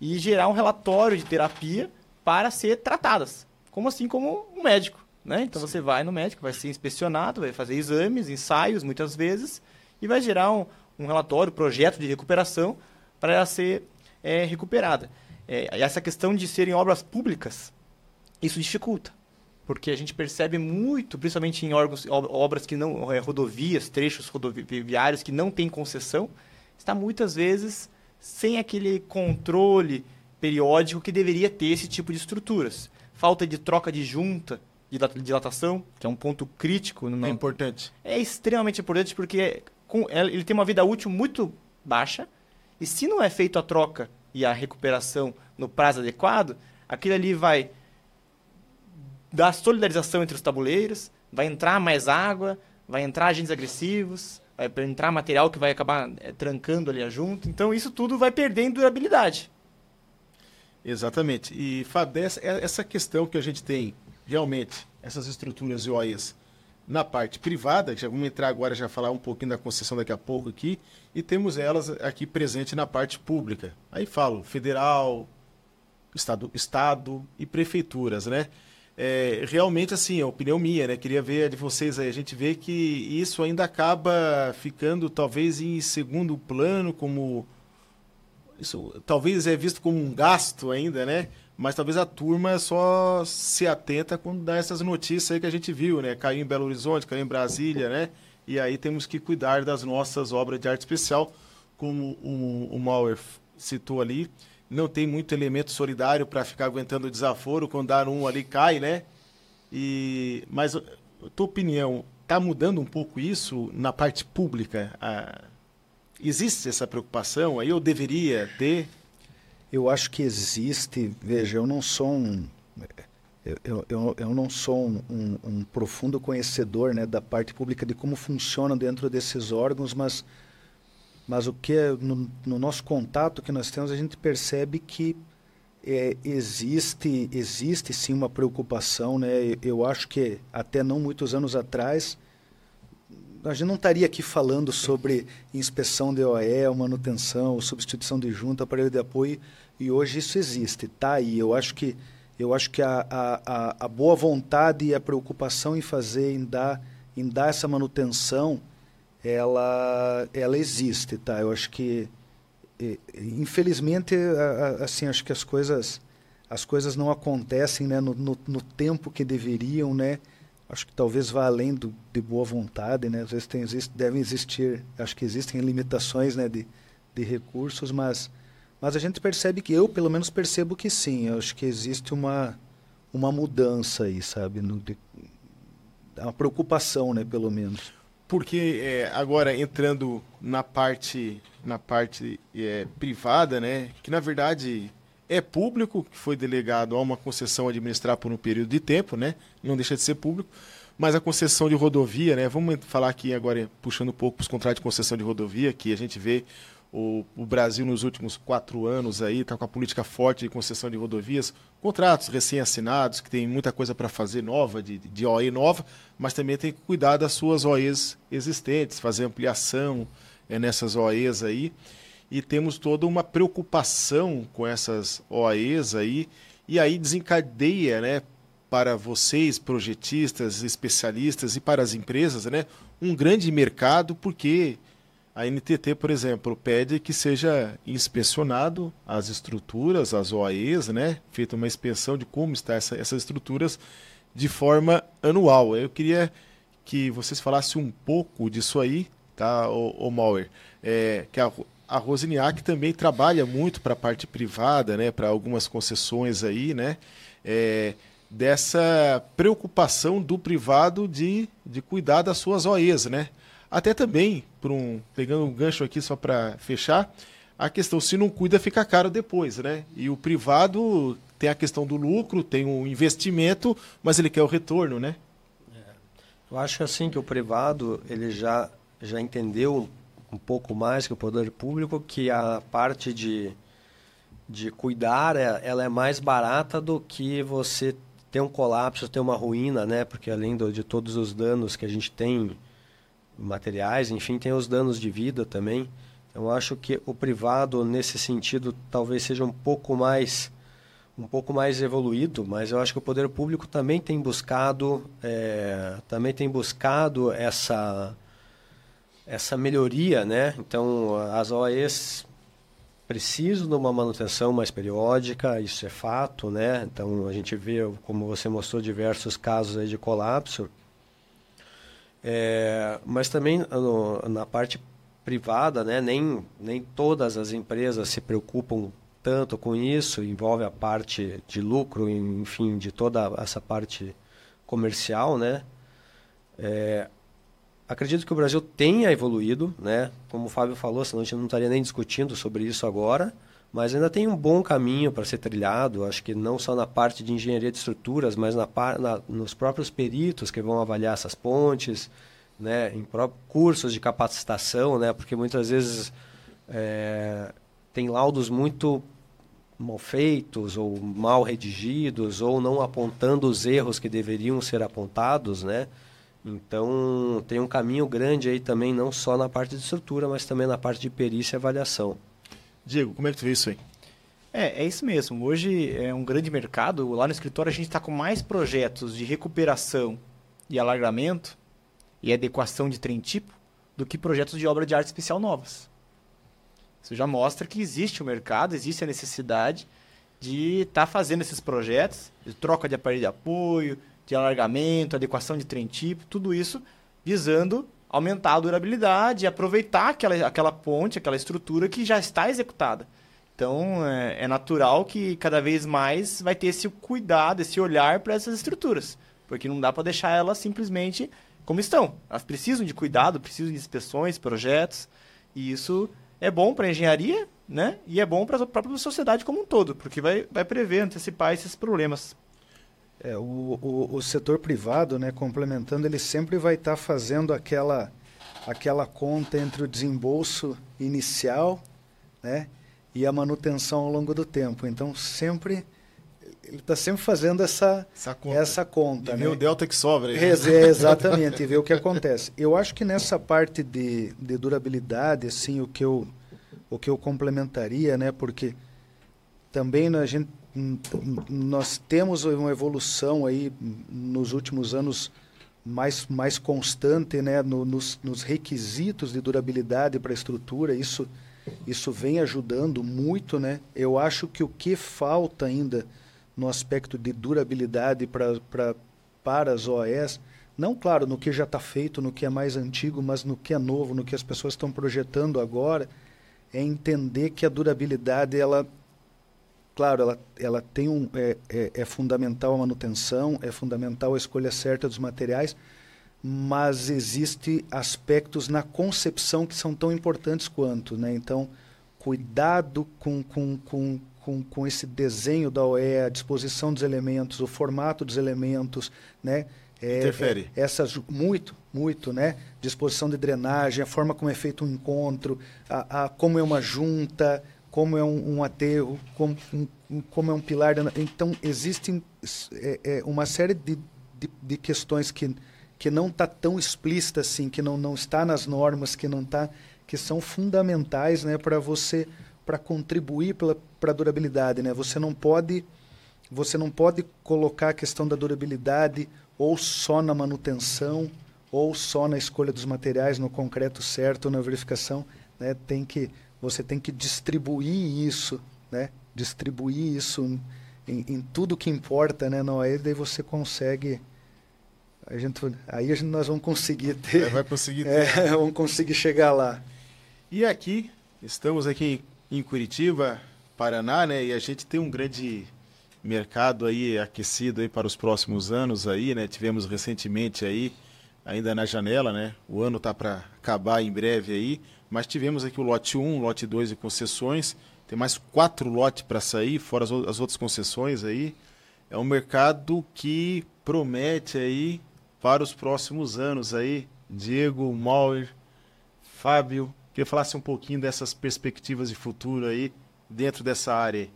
S2: e gerar um relatório de terapia para ser tratadas, como assim como um médico. Né? Então, Sim. você vai no médico, vai ser inspecionado, vai fazer exames, ensaios, muitas vezes, e vai gerar um, um relatório, projeto de recuperação para ela ser é, recuperada. É, essa questão de serem obras públicas, isso dificulta. porque a gente percebe muito, principalmente em órgãos, obras que não, é, rodovias, trechos rodoviários que não têm concessão, está muitas vezes sem aquele controle periódico que deveria ter esse tipo de estruturas. Falta de troca de junta, de dilatação, que é um ponto crítico.
S1: No... É importante.
S2: É extremamente importante porque ele tem uma vida útil muito baixa e se não é feito a troca e a recuperação no prazo adequado, aquilo ali vai dar solidarização entre os tabuleiros, vai entrar mais água, vai entrar agentes agressivos, vai entrar material que vai acabar é, trancando ali a junta. Então isso tudo vai perdendo durabilidade.
S1: Exatamente. E Fábio, essa questão que a gente tem realmente, essas estruturas OAEs na parte privada, já vamos entrar agora já falar um pouquinho da concessão daqui a pouco aqui, e temos elas aqui presente na parte pública. Aí falo federal, estado, estado e prefeituras, né? É, realmente assim, a opinião minha, né? Queria ver a de vocês aí. A gente vê que isso ainda acaba ficando talvez em segundo plano, como isso talvez é visto como um gasto ainda, né? Mas talvez a turma só se atenta quando dá essas notícias aí que a gente viu, né? Caiu em Belo Horizonte, caiu em Brasília, né? E aí temos que cuidar das nossas obras de arte especial, como o, o Mauer citou ali. Não tem muito elemento solidário para ficar aguentando o desaforo. Quando dar um ali, cai, né? E, mas, tua opinião, está mudando um pouco isso na parte pública? A, existe essa preocupação? Aí eu deveria ter?
S4: Eu acho que existe. Veja, eu não sou um. Eu, eu, eu não sou um, um, um, profundo conhecedor né, da parte pública de como funciona dentro desses órgãos, mas, mas o que no, no nosso contato que nós temos a gente percebe que é, existe existe sim uma preocupação, né? Eu acho que até não muitos anos atrás a gente não estaria aqui falando sobre inspeção de OE, manutenção, substituição de junta, aparelho de apoio, e hoje isso existe, tá aí. Eu acho que, eu acho que a, a, a boa vontade e a preocupação em fazer, em dar, em dar essa manutenção, ela, ela existe, tá? Eu acho que, infelizmente, assim, acho que as coisas, as coisas não acontecem né, no, no, no tempo que deveriam, né? acho que talvez vá além do, de boa vontade, né? Às vezes tem, existe, devem existir, acho que existem limitações, né, de, de recursos, mas mas a gente percebe que eu, pelo menos, percebo que sim. Eu acho que existe uma uma mudança aí, sabe, no, de, uma preocupação, né, pelo menos.
S1: Porque é, agora entrando na parte na parte é, privada, né, que na verdade é público, que foi delegado a uma concessão administrar por um período de tempo, né? Não deixa de ser público. Mas a concessão de rodovia, né? Vamos falar aqui agora, puxando um pouco os contratos de concessão de rodovia, que a gente vê o, o Brasil nos últimos quatro anos aí está com a política forte de concessão de rodovias, contratos recém-assinados, que tem muita coisa para fazer nova, de, de OE nova, mas também tem que cuidar das suas OEs existentes, fazer ampliação é, nessas OEs aí. E temos toda uma preocupação com essas OAEs aí, e aí desencadeia, né, para vocês, projetistas, especialistas e para as empresas, né, um grande mercado, porque a NTT, por exemplo, pede que seja inspecionado as estruturas, as OAEs, né, feita uma inspeção de como estão essa, essas estruturas de forma anual. Eu queria que vocês falassem um pouco disso aí, tá, o, o Mauer, é, que a, a Rosiniak também trabalha muito para a parte privada, né, para algumas concessões aí, né, é, dessa preocupação do privado de, de cuidar das suas OEs, né. Até também, por um, pegando um gancho aqui só para fechar, a questão se não cuida fica caro depois, né? E o privado tem a questão do lucro, tem o um investimento, mas ele quer o retorno, né?
S3: É. Eu acho assim que o privado ele já já entendeu um pouco mais que o poder público, que a parte de, de cuidar, é, ela é mais barata do que você ter um colapso, ter uma ruína, né? Porque além do, de todos os danos que a gente tem, materiais, enfim, tem os danos de vida também. Eu acho que o privado, nesse sentido, talvez seja um pouco mais um pouco mais evoluído, mas eu acho que o poder público também tem buscado é, também tem buscado essa essa melhoria, né? Então, as OAEs preciso de uma manutenção mais periódica, isso é fato, né? Então a gente vê, como você mostrou, diversos casos de colapso. É, mas também no, na parte privada, né? Nem, nem todas as empresas se preocupam tanto com isso, envolve a parte de lucro, enfim, de toda essa parte comercial, né? É, acredito que o Brasil tenha evoluído, né? Como o Fábio falou, senão a gente não estaria nem discutindo sobre isso agora, mas ainda tem um bom caminho para ser trilhado. Acho que não só na parte de engenharia de estruturas, mas na, na, nos próprios peritos que vão avaliar essas pontes, né? Em cursos de capacitação, né? Porque muitas vezes é, tem laudos muito mal feitos ou mal redigidos ou não apontando os erros que deveriam ser apontados, né? Então, tem um caminho grande aí também, não só na parte de estrutura, mas também na parte de perícia e avaliação.
S1: Diego, como é que tu vê isso aí?
S2: É, é isso mesmo. Hoje é um grande mercado. Lá no escritório a gente está com mais projetos de recuperação e alargamento e adequação de trem tipo do que projetos de obra de arte especial novas. Isso já mostra que existe o mercado, existe a necessidade de estar tá fazendo esses projetos, de troca de aparelho de apoio, de alargamento, adequação de trem tipo, tudo isso visando aumentar a durabilidade e aproveitar aquela, aquela ponte, aquela estrutura que já está executada. Então, é, é natural que cada vez mais vai ter esse cuidado, esse olhar para essas estruturas, porque não dá para deixar elas simplesmente como estão. Elas precisam de cuidado, precisam de inspeções, projetos, e isso é bom para a engenharia, né? E é bom para a própria sociedade como um todo, porque vai, vai prever, antecipar esses problemas.
S4: É, o, o, o, setor privado, né, complementando, ele sempre vai estar tá fazendo aquela, aquela conta entre o desembolso inicial né, e a manutenção ao longo do tempo. Então, sempre ele está sempre fazendo essa, essa conta. Essa conta
S1: e
S4: né?
S1: o delta que sobra.
S4: É, exatamente, e ver o que acontece. Eu acho que nessa parte de, de durabilidade, assim, o que eu, o que eu complementaria, né, porque também a gente nós temos uma evolução aí nos últimos anos mais, mais constante né, no, nos, nos requisitos de durabilidade para a estrutura. Isso, isso vem ajudando muito. Né? Eu acho que o que falta ainda no aspecto de durabilidade pra, pra, para as OEs, não, claro, no que já está feito, no que é mais antigo, mas no que é novo, no que as pessoas estão projetando agora, é entender que a durabilidade ela Claro, ela, ela tem um, é, é, é, fundamental a manutenção, é fundamental a escolha certa dos materiais, mas existe aspectos na concepção que são tão importantes quanto. Né? Então, cuidado com, com, com, com, com esse desenho da OE, a disposição dos elementos, o formato dos elementos, né?
S1: É, Interfere.
S4: É, essas, muito, muito, né? Disposição de drenagem, a forma como é feito um encontro, a, a como é uma junta, como é um, um aterro, como, um, como é um pilar. Então, existem é, é, uma série de, de, de, questões que, que não está tão explícita assim, que não, não está nas normas, que não tá, que são fundamentais né, para você para contribuir para a durabilidade. Né? Você não pode você não pode colocar a questão da durabilidade ou só na manutenção ou só na escolha dos materiais, no concreto certo, na verificação. Né? Tem que você tem que distribuir isso, né? Distribuir isso em, em tudo que importa, né? Não, aí daí você consegue a gente, aí a gente, nós vamos conseguir ter.
S1: É, vai conseguir
S4: ter. É, vamos conseguir chegar lá.
S1: E aqui, estamos aqui em Curitiba, Paraná, né? E a gente tem um grande mercado aí aquecido aí para os próximos anos aí, né? Tivemos recentemente aí, ainda na janela, né? O ano tá para acabar em breve aí. Mas tivemos aqui o lote 1, lote 2 e concessões. Tem mais quatro lotes para sair, fora as, as outras concessões aí. É um mercado que promete aí para os próximos anos aí. Diego, Mauer, Fábio, queria falasse um pouquinho dessas perspectivas de futuro aí dentro dessa área.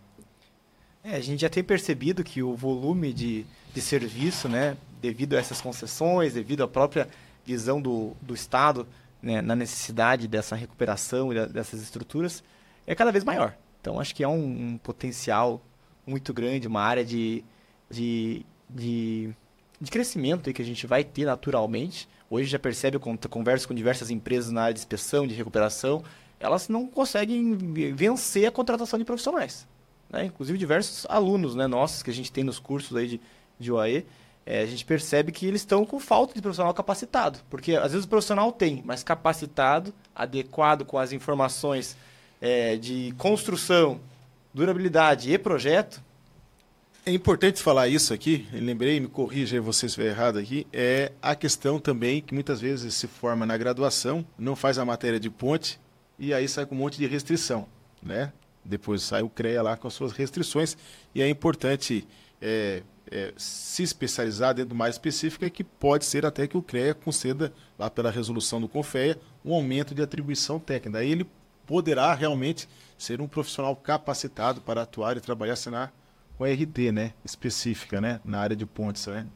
S2: É, a gente já tem percebido que o volume de, de serviço, né, devido a essas concessões, devido à própria visão do, do Estado né, na necessidade dessa recuperação dessas estruturas é cada vez maior. Então, acho que é um, um potencial muito grande, uma área de, de, de, de crescimento que a gente vai ter naturalmente. Hoje já percebe, converso com diversas empresas na área de inspeção, de recuperação, elas não conseguem vencer a contratação de profissionais. Né? Inclusive diversos alunos né, nossos que a gente tem nos cursos aí de, de OAE, é, a gente percebe que eles estão com falta de profissional capacitado. Porque às vezes o profissional tem, mas capacitado, adequado com as informações é, de construção, durabilidade e projeto.
S1: É importante falar isso aqui, lembrei, me corrija você se estiver errado aqui, é a questão também que muitas vezes se forma na graduação, não faz a matéria de ponte e aí sai com um monte de restrição, né? Depois sai o CREA lá com as suas restrições e é importante é, é, se especializar dentro do mais específico é que pode ser até que o CREA conceda, lá pela resolução do CONFEA, um aumento de atribuição técnica. Daí ele poderá realmente ser um profissional capacitado para atuar e trabalhar na com a RT, né? Específica, né? Na área de pontes, né?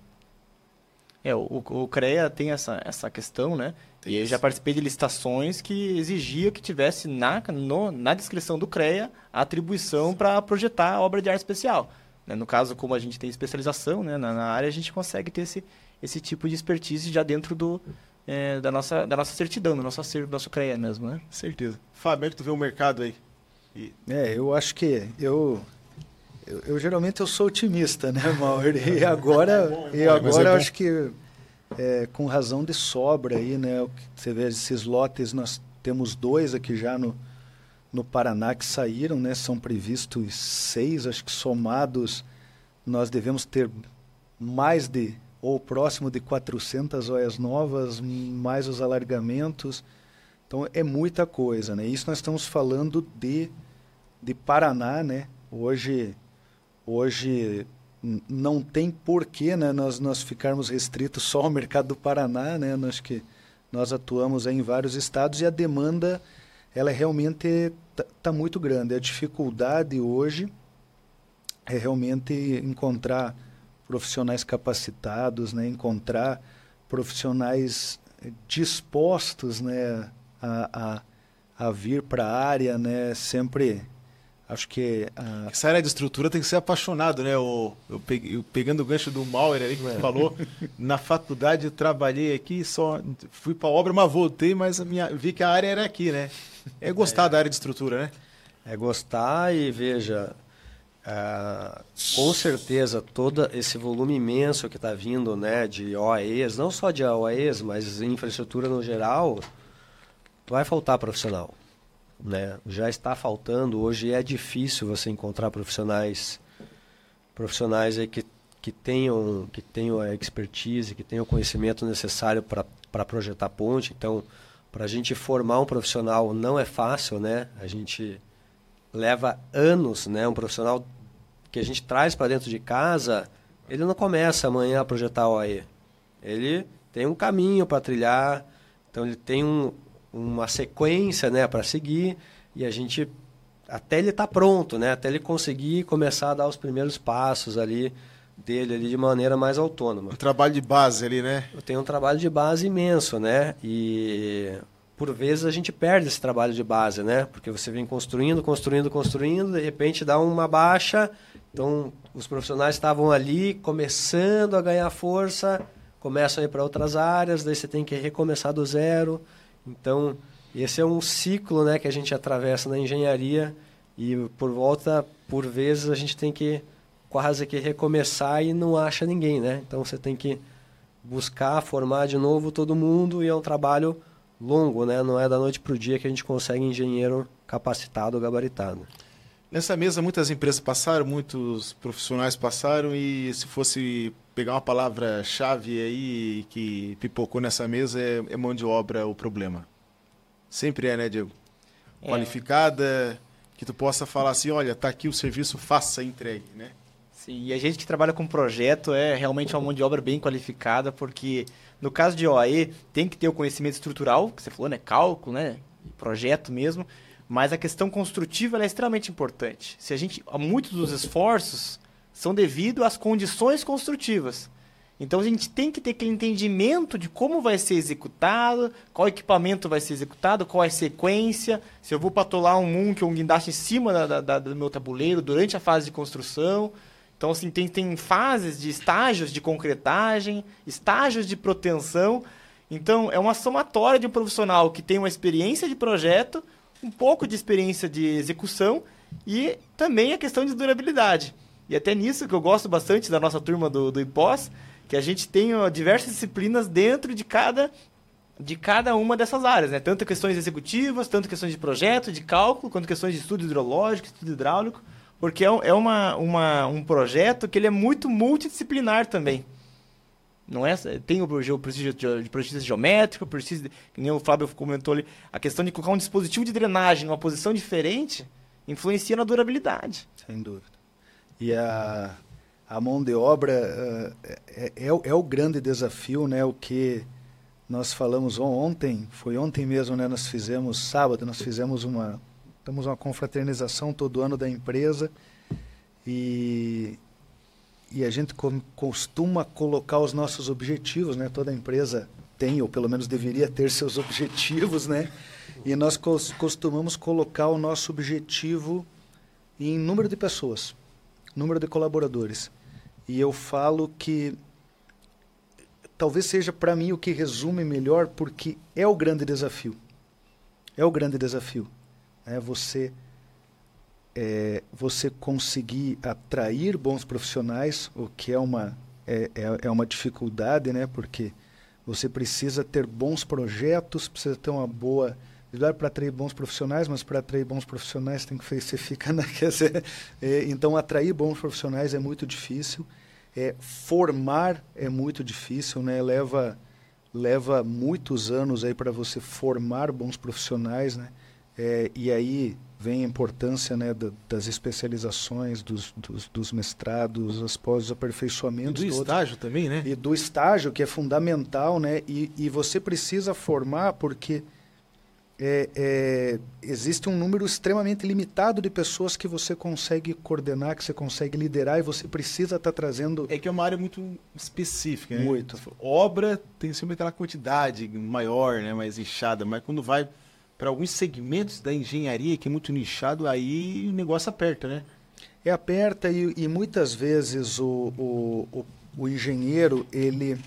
S2: É, o, o CREA tem essa, essa questão, né? Tem e eu já participei de licitações que exigia que tivesse na, no, na descrição do CREA a atribuição para projetar a obra de arte especial. Né? No caso, como a gente tem especialização né? na, na, área, a gente consegue ter esse, esse tipo de expertise já dentro do, é, da, nossa, da nossa certidão, do nosso acervo, do nosso CREA mesmo, né?
S1: Certeza. Fábio, é que tu vê o mercado aí?
S4: E... É, eu acho que eu, eu, eu, geralmente eu sou otimista, né, Mauro? E agora, é bom, é e agora é eu acho que é, com razão de sobra aí, né? Você vê esses lotes, nós temos dois aqui já no, no Paraná que saíram, né? São previstos seis, acho que somados nós devemos ter mais de ou próximo de 400 OEs novas, mais os alargamentos. Então é muita coisa, né? Isso nós estamos falando de de Paraná, né? Hoje hoje não tem porquê, né, nós nós ficarmos restritos só ao mercado do Paraná, né? Nós que nós atuamos em vários estados e a demanda ela realmente está tá muito grande. A dificuldade hoje é realmente encontrar profissionais capacitados, né? encontrar profissionais dispostos né? a, a, a vir para a área, né? sempre acho que
S1: a... essa área de estrutura tem que ser apaixonado, né? O, eu, peguei, eu pegando o gancho do Mauer ali que você é. falou, na faculdade eu trabalhei aqui, só fui para obra, mas voltei, mas minha, vi que a área era aqui, né? É gostar é. da área de estrutura, né?
S3: É gostar e veja, é, com certeza todo esse volume imenso que está vindo, né, de OAEs, não só de OAEs, mas infraestrutura no geral, vai faltar profissional né? Já está faltando. Hoje é difícil você encontrar profissionais profissionais aí que, que tenham que tenham a expertise, que tenham o conhecimento necessário para projetar ponte. Então, para a gente formar um profissional não é fácil, né? A gente leva anos, né? Um profissional que a gente traz para dentro de casa, ele não começa amanhã a projetar OAE. Ele tem um caminho para trilhar, então ele tem um, uma sequência né, para seguir e a gente até ele estar tá pronto, né, até ele conseguir começar a dar os primeiros passos ali dele ali de maneira mais autônoma.
S1: Um trabalho de base ali, né?
S3: Eu tenho um trabalho de base imenso, né? E por vezes a gente perde esse trabalho de base, né? Porque você vem construindo, construindo, construindo, de repente dá uma baixa. Então, os profissionais estavam ali começando a ganhar força, começam a ir para outras áreas, daí você tem que recomeçar do zero. Então, esse é um ciclo né, que a gente atravessa na engenharia e por volta, por vezes, a gente tem que quase que recomeçar e não acha ninguém, né? Então você tem que buscar formar de novo todo mundo e é um trabalho longo, né? Não é da noite para o dia que a gente consegue engenheiro capacitado gabaritado.
S1: Nessa mesa muitas empresas passaram, muitos profissionais passaram e se fosse pegar uma palavra-chave aí que pipocou nessa mesa é, é, mão de obra o problema. Sempre é, né, Diego? É. Qualificada, que tu possa falar assim, olha, tá aqui o serviço, faça entregue, né?
S2: Sim, e a gente que trabalha com projeto é realmente uma mão de obra bem qualificada, porque no caso de OAE tem que ter o conhecimento estrutural, que você falou, né, cálculo, né, projeto mesmo, mas a questão construtiva é extremamente importante. Se a gente, muitos dos esforços são devido às condições construtivas. Então a gente tem que ter aquele entendimento de como vai ser executado, qual equipamento vai ser executado, qual é a sequência, se eu vou patolar um munk ou um guindaste em cima da, da, do meu tabuleiro durante a fase de construção. Então, assim, tem, tem fases de estágios de concretagem, estágios de proteção. Então, é uma somatória de um profissional que tem uma experiência de projeto um pouco de experiência de execução e também a questão de durabilidade. E até nisso que eu gosto bastante da nossa turma do, do IPOS, que a gente tem diversas disciplinas dentro de cada de cada uma dessas áreas, né? Tanto questões executivas, tanto questões de projeto, de cálculo, quanto questões de estudo hidrológico, estudo hidráulico, porque é, é uma, uma, um projeto que ele é muito multidisciplinar também. Não é, tem o, o de, de preciso geométrico, que nem o Fábio comentou ali, a questão de colocar um dispositivo de drenagem numa posição diferente influencia na durabilidade.
S4: Sem dúvida. E a, a mão de obra uh, é, é, é, o grande desafio, né? O que nós falamos ontem, foi ontem mesmo, né? Nós fizemos, sábado, nós fizemos uma, temos uma confraternização todo ano da empresa e, e a gente costuma colocar os nossos objetivos, né? Toda empresa tem, ou pelo menos deveria ter seus objetivos, né? E nós costumamos colocar o nosso objetivo em número de pessoas, número de colaboradores. E eu falo que talvez seja para mim o que resume melhor, porque é o grande desafio. É o grande desafio. É você é, você conseguir atrair bons profissionais, o que é uma é, é, é uma dificuldade, né? Porque você precisa ter bons projetos, precisa ter uma boa para atrair bons profissionais, mas para atrair bons profissionais tem que você fica na é, então atrair bons profissionais é muito difícil. É, formar é muito difícil, né? Leva leva muitos anos aí para você formar bons profissionais, né? É, e aí vem a importância né, da, das especializações, dos, dos, dos mestrados, as pós-aperfeiçoamentos.
S1: E do estágio também, né?
S4: E do estágio, que é fundamental, né? E, e você precisa formar porque é, é, existe um número extremamente limitado de pessoas que você consegue coordenar, que você consegue liderar e você precisa estar tá trazendo.
S1: É que é uma área muito específica, né?
S4: Muito.
S1: Obra tem sempre aquela quantidade maior, né? mais inchada, mas quando vai para alguns segmentos da engenharia que é muito nichado, aí o negócio aperta, né?
S4: É aperta e, e muitas vezes o, o, o, o engenheiro ele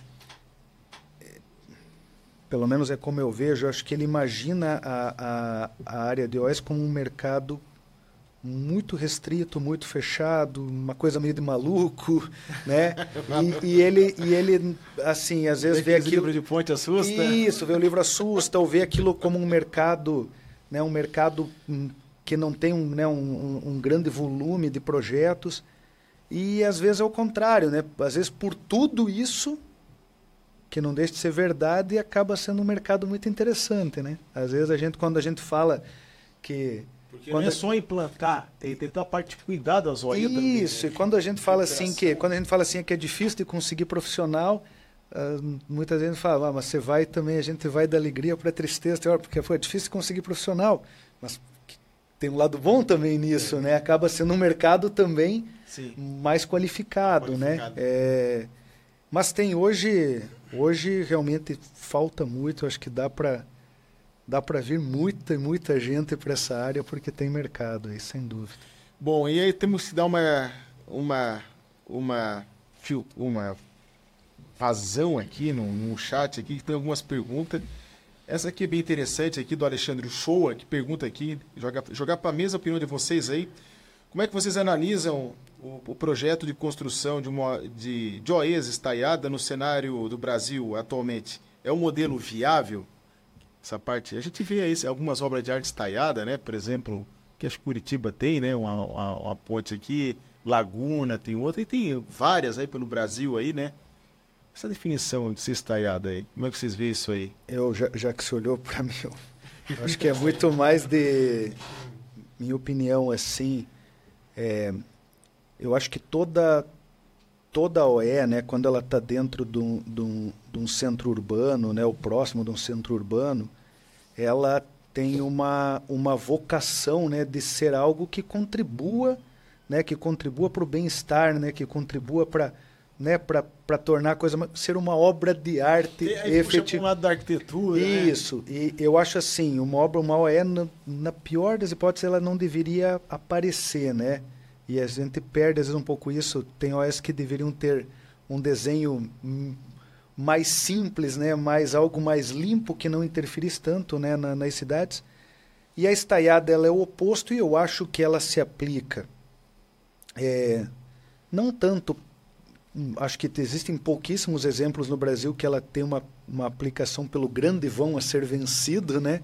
S4: pelo menos é como eu vejo, eu acho que ele imagina a, a, a área de OS como um mercado muito restrito, muito fechado, uma coisa meio de maluco, né? E, e ele, e ele, assim, às vezes vê, aquilo...
S1: livro de ponte assusta?
S4: Isso, vê o livro assusta, ou vê aquilo como um mercado, né? Um mercado hum, que não tem um, né? um, um grande volume de projetos. E às vezes é o contrário, né? Às vezes por tudo isso que não deixa de ser verdade acaba sendo um mercado muito interessante, né? Às vezes a gente, quando a gente fala que...
S1: Porque quando não é só implantar, tem, tem toda a parte de cuidar das
S4: olhas Isso, também, né? e quando a gente fala assim que quando a gente fala assim que é difícil de conseguir profissional, uh, muitas vezes fala, ah, mas você vai também, a gente vai da alegria para a tristeza, porque foi difícil conseguir profissional, mas tem um lado bom também nisso, é. né? Acaba sendo um mercado também Sim. mais qualificado, né? qualificado. né? É, mas tem hoje Hoje realmente falta muito, acho que dá para dá para vir muita muita gente para essa área porque tem mercado aí, sem dúvida.
S1: Bom, e aí temos que dar uma uma uma uma vazão aqui no, no chat aqui que tem algumas perguntas. Essa aqui é bem interessante aqui do Alexandre Shoa, que pergunta aqui, jogar jogar para a mesa a opinião de vocês aí. Como é que vocês analisam o, o projeto de construção de, uma, de, de OES estaiada no cenário do Brasil atualmente é um modelo viável? Essa parte. A gente vê aí algumas obras de arte estaiada, né? Por exemplo, que acho que Curitiba tem, né? Uma, uma, uma ponte aqui, Laguna tem outra, e tem várias aí pelo Brasil aí, né? Essa definição de ser estaiada aí, como é que vocês veem isso aí?
S4: Eu, já, já que você olhou para mim, eu acho que é muito mais de, minha opinião, assim, é, eu acho que toda toda a OE, né, quando ela está dentro de um, de, um, de um, centro urbano, né, ou próximo de um centro urbano, ela tem uma, uma vocação né, de ser algo que contribua, né, que contribua para o bem-estar, né, que contribua para né, para tornar a coisa ser uma obra de arte efetiva.
S1: Um lado da arquitetura.
S4: Né? Isso. Né? E eu acho assim, uma obra, uma OE, na, na pior das hipóteses, ela não deveria aparecer, né? E a gente perde às vezes um pouco isso. Tem OS que deveriam ter um desenho mais simples, né, mais algo mais limpo que não interferisse tanto, né, na, nas cidades. E a estaiada ela é o oposto e eu acho que ela se aplica é, não tanto hum, acho que existem pouquíssimos exemplos no Brasil que ela tem uma, uma aplicação pelo grande vão a ser vencido, né?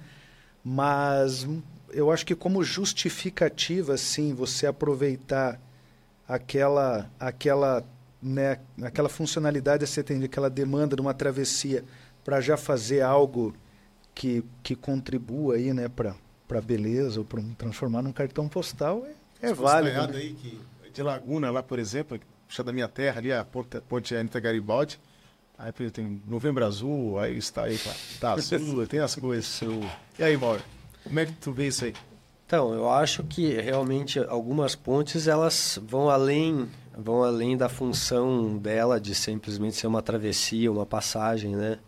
S4: Mas eu acho que como justificativa, sim, você aproveitar aquela aquela né, aquela funcionalidade que você tem, aquela demanda de uma travessia para já fazer algo que, que contribua aí, né, para para beleza ou para transformar num cartão postal é, é válido. Né?
S1: Aí que, de Laguna lá, por exemplo, puxa da minha terra ali a ponte, ponte Anitta Garibaldi, aí tem Novembro Azul, aí está aí, tá azul, tem as coisas. E aí, Mauro? Como é que tu vê isso aí?
S3: Então, eu acho que realmente algumas pontes elas vão além vão além da função dela de simplesmente ser uma travessia, uma passagem, né?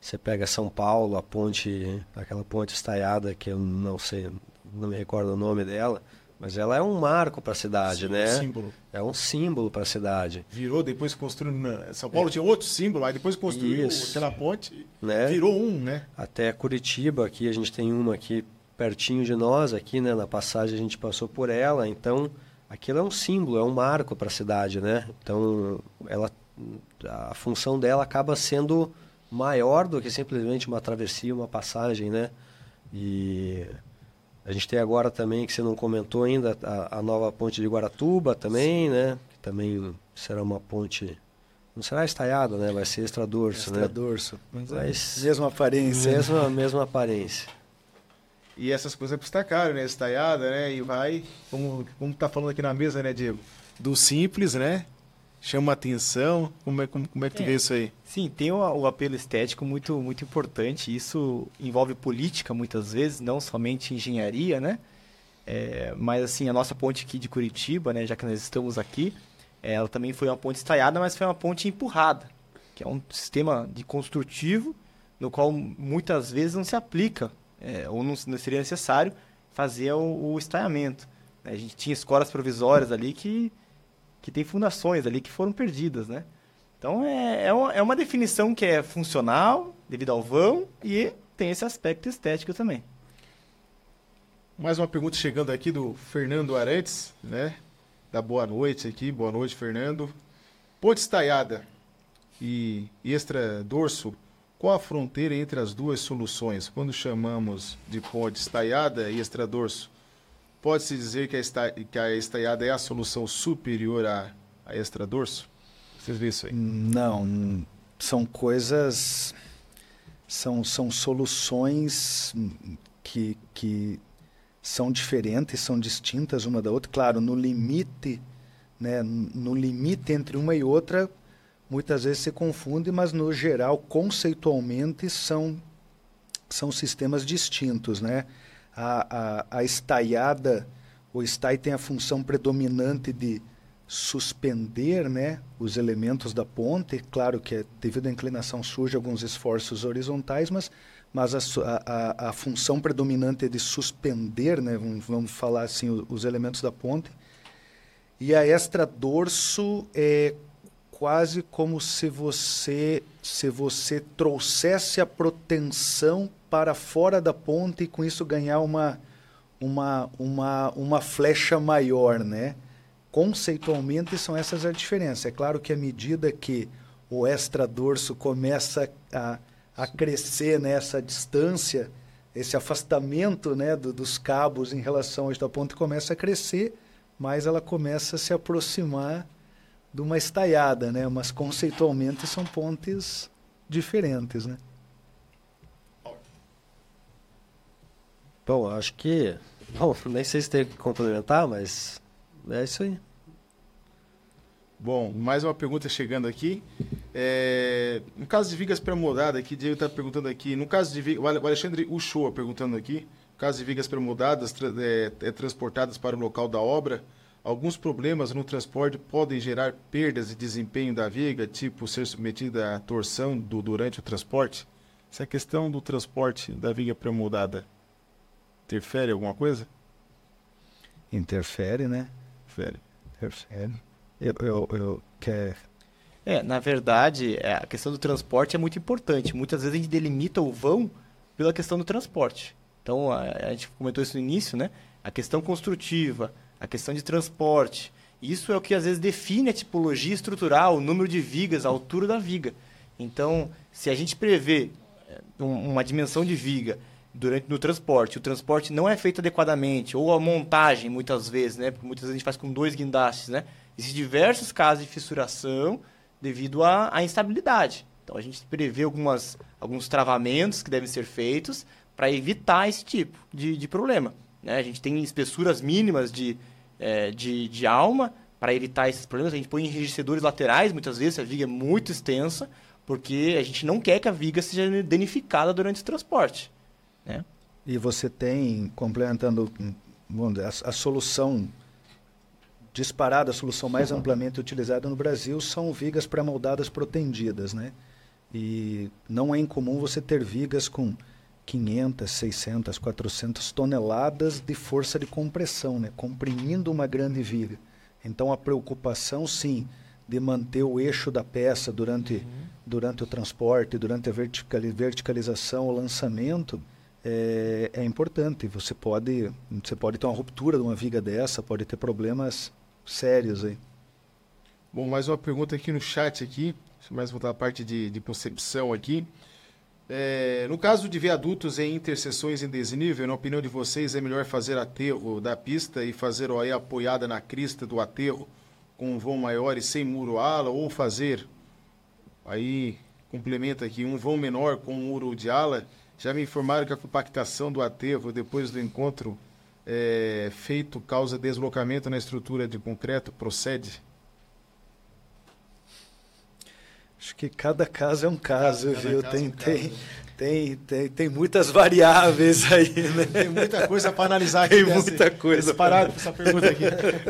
S3: Você pega São Paulo, a ponte, aquela ponte estaiada que eu não sei, não me recordo o nome dela, mas ela é um marco para a cidade, Sim, né?
S1: Um símbolo.
S3: É um símbolo para a cidade.
S1: Virou, depois construiu. São Paulo é. tinha outro símbolo, aí depois construiu Isso. aquela ponte, né? virou um, né?
S3: Até Curitiba, aqui a gente tem uma aqui pertinho de nós, aqui, né? Na passagem a gente passou por ela, então aquilo é um símbolo, é um marco para a cidade, né? Então, ela, a função dela acaba sendo maior do que simplesmente uma travessia, uma passagem, né? E a gente tem agora também, que você não comentou ainda, a, a nova ponte de Guaratuba também, Sim. né? Que também será uma ponte... Não será estaiada, né? Vai ser extradorso,
S4: né? Extradorço.
S3: Mas, Mas,
S4: é mesma aparência.
S3: Mesma, mesma aparência.
S1: E essas coisas custam caro, né? Estaiada, né? E vai, como, como tá falando aqui na mesa, né, Diego? Do simples, né? chama atenção? Como é, como, como é que tu é, vê isso aí?
S2: Sim, tem o, o, apelo estético muito, muito importante. Isso envolve política muitas vezes, não somente engenharia, né? É, mas assim, a nossa ponte aqui de Curitiba, né, já que nós estamos aqui, ela também foi uma ponte estaiada, mas foi uma ponte empurrada, que é um sistema de construtivo no qual muitas vezes não se aplica, é, ou não, seria necessário fazer o, o estaiamento. A gente tinha escolas provisórias ali que que tem fundações ali que foram perdidas, né? Então é, é, uma, é uma definição que é funcional, devido ao vão, e tem esse aspecto estético também.
S1: Mais uma pergunta chegando aqui do Fernando Arantes, né? Da boa noite aqui, boa noite, Fernando. Ponte estaiada e extra dorso, qual a fronteira entre as duas soluções? Quando chamamos de ponte estaiada e extra dorso, Pode-se dizer que a, esta, que a estaiada é a solução superior à, à extradorso? Vocês viram isso aí?
S4: Não, são coisas, são, são soluções que, que são diferentes, são distintas uma da outra. Claro, no limite, né, no limite entre uma e outra, muitas vezes se confunde, mas no geral, conceitualmente, são, são sistemas distintos, né? a, a, a estaiada, o estai tem a função predominante de suspender né, os elementos da ponte. Claro que é, devido à inclinação surge alguns esforços horizontais, mas, mas a, a, a função predominante é de suspender, né, vamos, vamos falar assim, os, os elementos da ponte. E a extra dorso é quase como se você se você trouxesse a proteção para fora da ponte e com isso ganhar uma, uma, uma, uma flecha maior, né? Conceitualmente são essas as diferenças. É claro que à medida que o extradorso começa a, a crescer nessa distância, esse afastamento né, do, dos cabos em relação ao da ponte começa a crescer, mas ela começa a se aproximar de uma estaiada, né? Mas conceitualmente são pontes diferentes, né?
S3: Bom, acho que. Bom, nem sei se tem que complementar, mas é isso aí.
S1: Bom, mais uma pergunta chegando aqui. É, no caso de vigas pré-moldadas, aqui, Diego está perguntando aqui. No caso de o Alexandre Uchoa perguntando aqui. No caso de vigas pré-moldadas é, é, transportadas para o local da obra, alguns problemas no transporte podem gerar perdas de desempenho da viga, tipo ser submetida à torção do, durante o transporte? Essa é questão do transporte da viga pré-moldada Interfere alguma coisa?
S4: Interfere, né?
S1: Interfere.
S4: Interfere. Eu, eu, eu quer...
S2: É, na verdade, é, a questão do transporte é muito importante. Muitas vezes a gente delimita o vão pela questão do transporte. Então, a, a gente comentou isso no início, né? A questão construtiva, a questão de transporte. Isso é o que às vezes define a tipologia estrutural, o número de vigas, a altura da viga. Então, se a gente prevê eh, uma dimensão de viga durante no transporte, o transporte não é feito adequadamente, ou a montagem muitas vezes, né? Porque muitas vezes a gente faz com dois guindastes, né? Existem diversos casos de fissuração devido à, à instabilidade. Então a gente prevê algumas, alguns travamentos que devem ser feitos para evitar esse tipo de, de problema. Né? A gente tem espessuras mínimas de, é, de, de alma para evitar esses problemas. A gente põe enrijecedores laterais, muitas vezes, se a viga é muito extensa, porque a gente não quer que a viga seja danificada durante o transporte. Né?
S4: E você tem, complementando a, a, solução disparada, a solução mais amplamente utilizada no Brasil são vigas pré-moldadas protendidas, né? E não é incomum você ter vigas com 500, 600, 400 toneladas de força de compressão, né? comprimindo uma grande viga. Então a preocupação, sim, de manter o eixo da peça durante, uhum. durante o transporte, durante a verticalização, o lançamento, é, é, importante. Você pode, você pode ter uma ruptura de uma viga dessa, pode ter problemas sérios aí.
S1: Bom, mais uma pergunta aqui no chat aqui, mais voltar à parte de, de concepção aqui. É, no caso de viadutos em interseções em desnível, na opinião de vocês, é melhor fazer aterro da pista e fazer OE apoiada na crista do aterro com um vão maior e sem muro ala, ou fazer, aí complementa aqui, um vão menor com um muro de ala já me informaram que a compactação do aterro depois do encontro é, feito causa deslocamento na estrutura de concreto. Procede?
S4: Acho que cada caso é um caso, cada viu? Caso tem, é um tem, caso. tem, tem, tem muitas variáveis aí, né?
S1: Tem muita coisa para analisar aqui.
S4: Tem muita coisa.
S1: Parado essa pergunta aqui.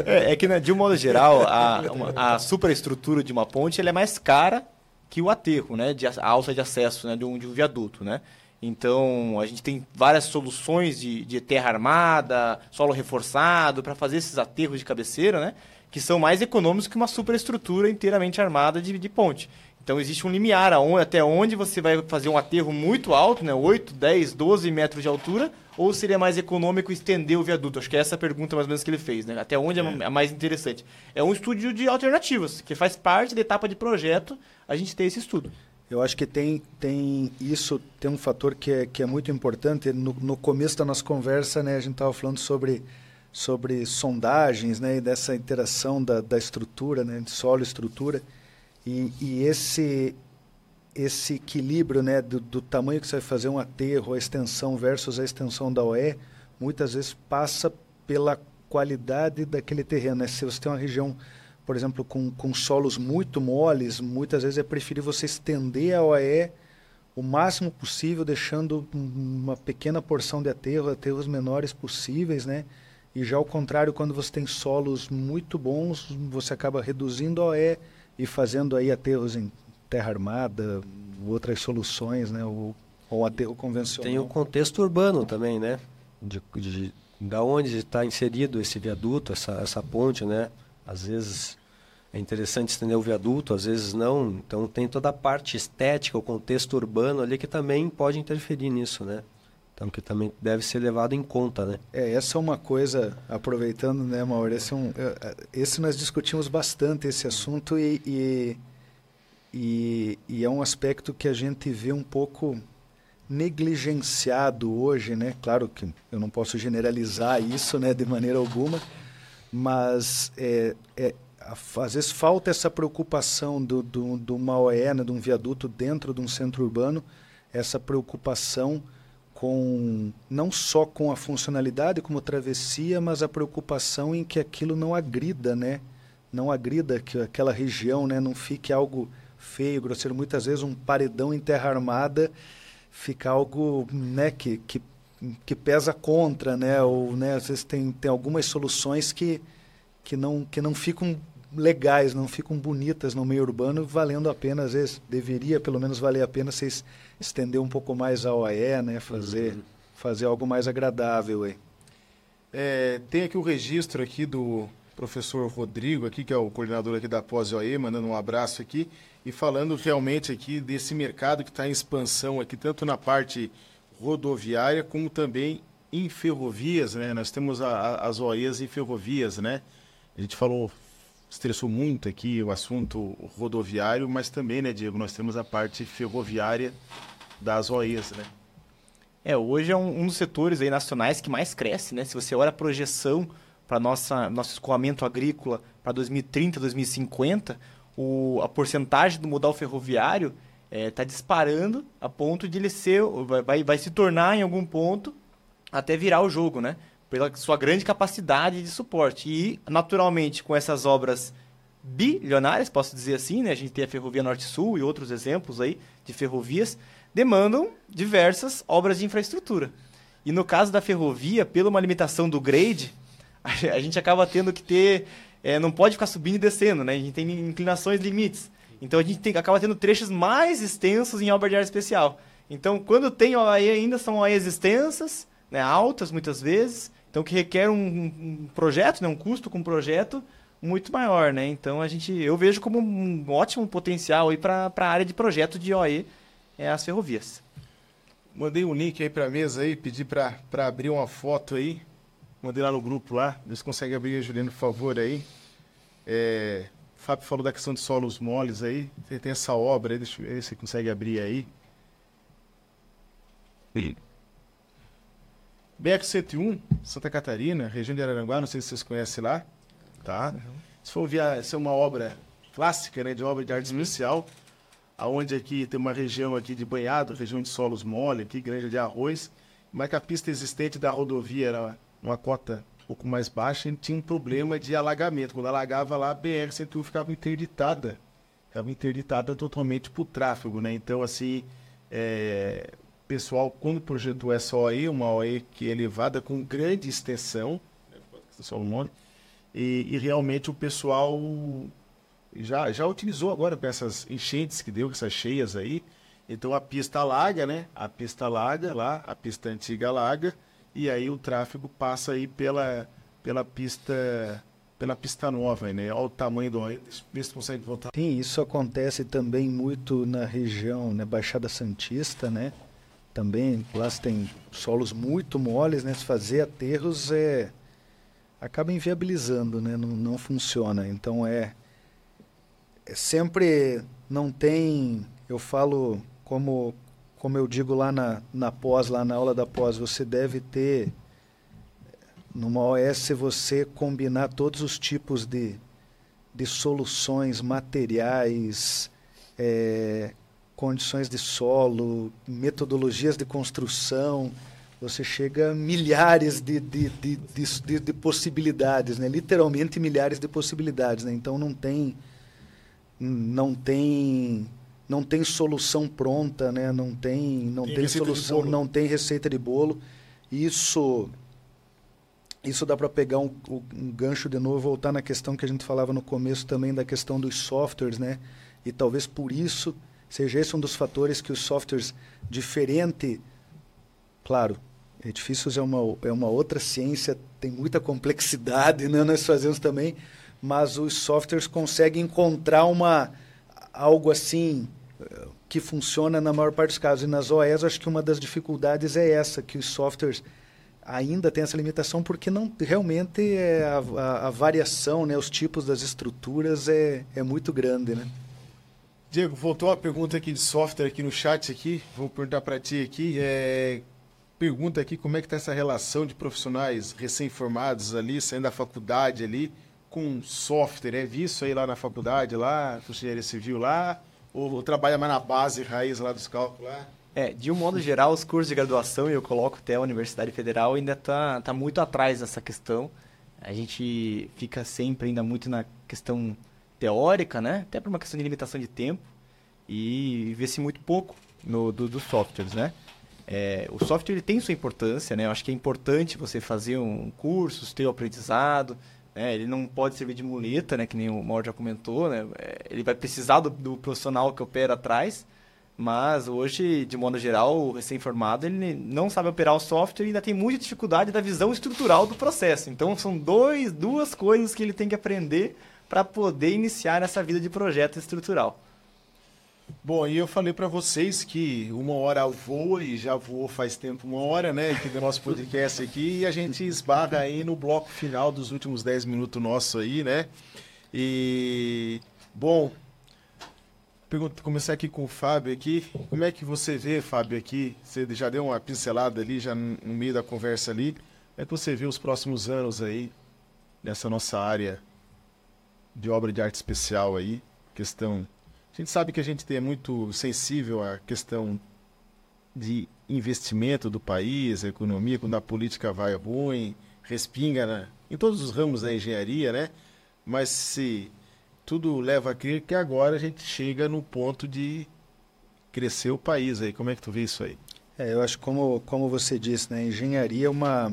S2: É, é, que, né, de um modo geral, a, uma, a superestrutura de uma ponte é mais cara que o aterro, né? De, a alça de acesso né, de, um, de um viaduto, né? Então, a gente tem várias soluções de, de terra armada, solo reforçado, para fazer esses aterros de cabeceira, né? Que são mais econômicos que uma superestrutura inteiramente armada de, de ponte. Então, existe um limiar aonde, até onde você vai fazer um aterro muito alto, né? 8, 10, 12 metros de altura, ou seria mais econômico estender o viaduto? Acho que é essa a pergunta mais ou menos que ele fez, né? Até onde é, é mais interessante. É um estudo de alternativas, que faz parte da etapa de projeto a gente ter esse estudo.
S4: Eu acho que tem, tem isso, tem um fator que é, que é muito importante. No, no começo da nossa conversa, né, a gente estava falando sobre, sobre sondagens né, e dessa interação da, da estrutura, né, de solo e estrutura. E, e esse, esse equilíbrio né, do, do, tamanho que você vai fazer um aterro, a extensão versus a extensão da OE, muitas vezes passa pela qualidade daquele terreno. Né? Se você tem uma região por exemplo, com, com solos muito moles, muitas vezes é preferível você estender a OE o máximo possível, deixando uma pequena porção de aterro, aterros menores possíveis, né? E já ao contrário, quando você tem solos muito bons, você acaba reduzindo a OE e fazendo aí aterros em terra armada, outras soluções, né? Ou, ou aterro convencional.
S3: Tem o contexto urbano também, né? De, de, da onde está inserido esse viaduto, essa, essa ponte, né? Às vezes é interessante estender o viaduto, às vezes não. Então tem toda a parte estética, o contexto urbano ali que também pode interferir nisso, né? Então que também deve ser levado em conta, né?
S4: É, essa é uma coisa, aproveitando, né, Mauro, esse, é um, é, esse nós discutimos bastante esse assunto e, e, e, e é um aspecto que a gente vê um pouco negligenciado hoje, né? Claro que eu não posso generalizar isso, né, de maneira alguma, mas é, é às vezes falta essa preocupação do, do, do uma OE, né, de um viaduto dentro de um centro urbano, essa preocupação com não só com a funcionalidade como travessia, mas a preocupação em que aquilo não agrida, né? Não agrida que aquela região, né, não fique algo feio, grosseiro. Muitas vezes um paredão em terra armada fica algo, né, que, que, que pesa contra, né? Ou, né, às vezes tem, tem algumas soluções que que não que não ficam legais, não ficam bonitas no meio urbano, valendo a pena, às vezes, deveria pelo menos valer a pena vocês estender um pouco mais a OE, né? Fazer, uhum. fazer algo mais agradável aí.
S1: É, tem aqui o registro aqui do professor Rodrigo, aqui, que é o coordenador aqui da Pós-OE, mandando um abraço aqui, e falando realmente aqui desse mercado que está em expansão aqui, tanto na parte rodoviária como também em ferrovias, né? Nós temos a, a, as OEs em ferrovias, né? A gente falou, estressou muito aqui o assunto rodoviário, mas também, né, Diego, nós temos a parte ferroviária das OEs, né?
S2: É, hoje é um, um dos setores aí nacionais que mais cresce, né? Se você olha a projeção para nossa nosso escoamento agrícola para 2030, 2050, o, a porcentagem do modal ferroviário está é, tá disparando a ponto de ele ser, vai, vai se tornar em algum ponto até virar o jogo, né? Pela sua grande capacidade de suporte. E, naturalmente, com essas obras bilionárias, posso dizer assim, né? A gente tem a Ferrovia Norte-Sul e outros exemplos aí de ferrovias, demandam diversas obras de infraestrutura. E no caso da ferrovia, pela uma limitação do grade, a gente acaba tendo que ter. É, não pode ficar subindo e descendo, né? A gente tem inclinações limites. Então a gente tem, acaba tendo trechos mais extensos em obra de área especial. Então, quando tem OAE ainda, são OAEs extensas, né, altas muitas vezes, então que requer um, um projeto, né, um custo com um projeto muito maior. Né? Então a gente, eu vejo como um ótimo potencial para a área de projeto de OAE é, as ferrovias.
S1: Mandei um link aí para a mesa aí, pedi para abrir uma foto aí. Mandei lá no grupo lá. Vocês conseguem abrir, Juliano, por favor, aí. É, o Fábio falou da questão de solos moles aí. Tem, tem essa obra aí, deixa eu ver se você consegue abrir aí. BR-101, Santa Catarina, região de Araranguá, não sei se vocês conhecem lá. Tá? Uhum. Se for ver, essa é uma obra clássica, né, de obra de arte uhum. especial aonde aqui tem uma região aqui de banhado, região de solos mole, aqui granja de arroz, mas que a pista existente da rodovia era uma cota um pouco mais baixa e tinha um problema de alagamento. Quando alagava lá, a BR-101 ficava interditada. Ficava interditada totalmente para o tráfego, né? Então, assim, é, pessoal, quando projetou essa OE, uma OE que é elevada com grande extensão, né? e, e realmente o pessoal já, já utilizou agora com essas enchentes que deu, essas cheias aí. Então a pista larga, né? A pista larga lá, a pista antiga larga, e aí o tráfego passa aí pela, pela pista pela pista nova, né? Olha o tamanho do vê se consegue voltar.
S4: Sim, isso acontece também muito na região, né? Baixada Santista, né? Também lá tem solos muito moles, né? Se fazer aterros é acaba inviabilizando, né? Não, não funciona. Então é é sempre não tem, eu falo como como eu digo lá na, na pós, lá na aula da pós, você deve ter numa OS você combinar todos os tipos de, de soluções materiais, é, condições de solo, metodologias de construção, você chega a milhares de, de, de, de, de possibilidades, né? literalmente milhares de possibilidades. Né? Então não tem não tem não tem solução pronta, né? Não tem não tem, tem solução, não tem receita de bolo. Isso isso dá para pegar um, um, gancho de novo, voltar na questão que a gente falava no começo também da questão dos softwares, né? E talvez por isso seja esse um dos fatores que os softwares diferente, claro, edifícios é uma é uma outra ciência, tem muita complexidade, né? Nós fazemos também, mas os softwares conseguem encontrar uma algo assim que funciona na maior parte dos casos. E nas OEs, acho que uma das dificuldades é essa, que os softwares ainda têm essa limitação, porque não realmente é a, a, a, variação, né, os tipos das estruturas é, é muito grande. Né?
S1: Diego, voltou uma pergunta aqui de software aqui no chat aqui. Vou perguntar para ti aqui. É, pergunta aqui como é que está essa relação de profissionais recém-formados ali, saindo da faculdade ali, com software? É visto aí lá na faculdade, lá, engenharia civil lá? Ou, trabalha mais na base, raiz lá dos cálculos lá?
S2: É, de um modo geral, os cursos de graduação, e eu coloco até a Universidade Federal, ainda está tá muito atrás dessa questão. A gente fica sempre ainda muito na questão teórica, né? Até por uma questão de limitação de tempo. E vê-se muito pouco no, do, dos softwares, né? É, o software ele tem sua importância, né? Eu acho que é importante você fazer um curso, ter o aprendizado, é, ele não pode servir de muleta, né, que nem o Mauro já comentou, né? É, ele vai precisar do, do, profissional que opera atrás, mas hoje, de modo geral, o recém-formado ele não sabe operar o software e ainda tem muita dificuldade da visão estrutural do processo. Então, são dois, duas coisas que ele tem que aprender para poder iniciar essa vida de projeto estrutural.
S1: Bom, e eu falei para vocês que uma hora voa e já voou faz tempo uma hora, né, aqui do nosso podcast aqui, e a gente esbarra aí no bloco final dos últimos 10 minutos nosso aí, né? E bom, pergunta, começar aqui com o Fábio aqui. Como é que você vê, Fábio, aqui? Você já deu uma pincelada ali, já no meio da conversa ali. Como é que você vê os próximos anos aí nessa nossa área de obra de arte especial aí? Questão a gente sabe que a gente é muito sensível à questão de investimento do país, a economia, quando a política vai ruim, respinga né? em todos os ramos da engenharia, né? Mas se tudo leva a crer que agora a gente chega no ponto de crescer o país aí. Como é que tu vê isso aí?
S4: É, eu acho como como você disse, né? Engenharia é uma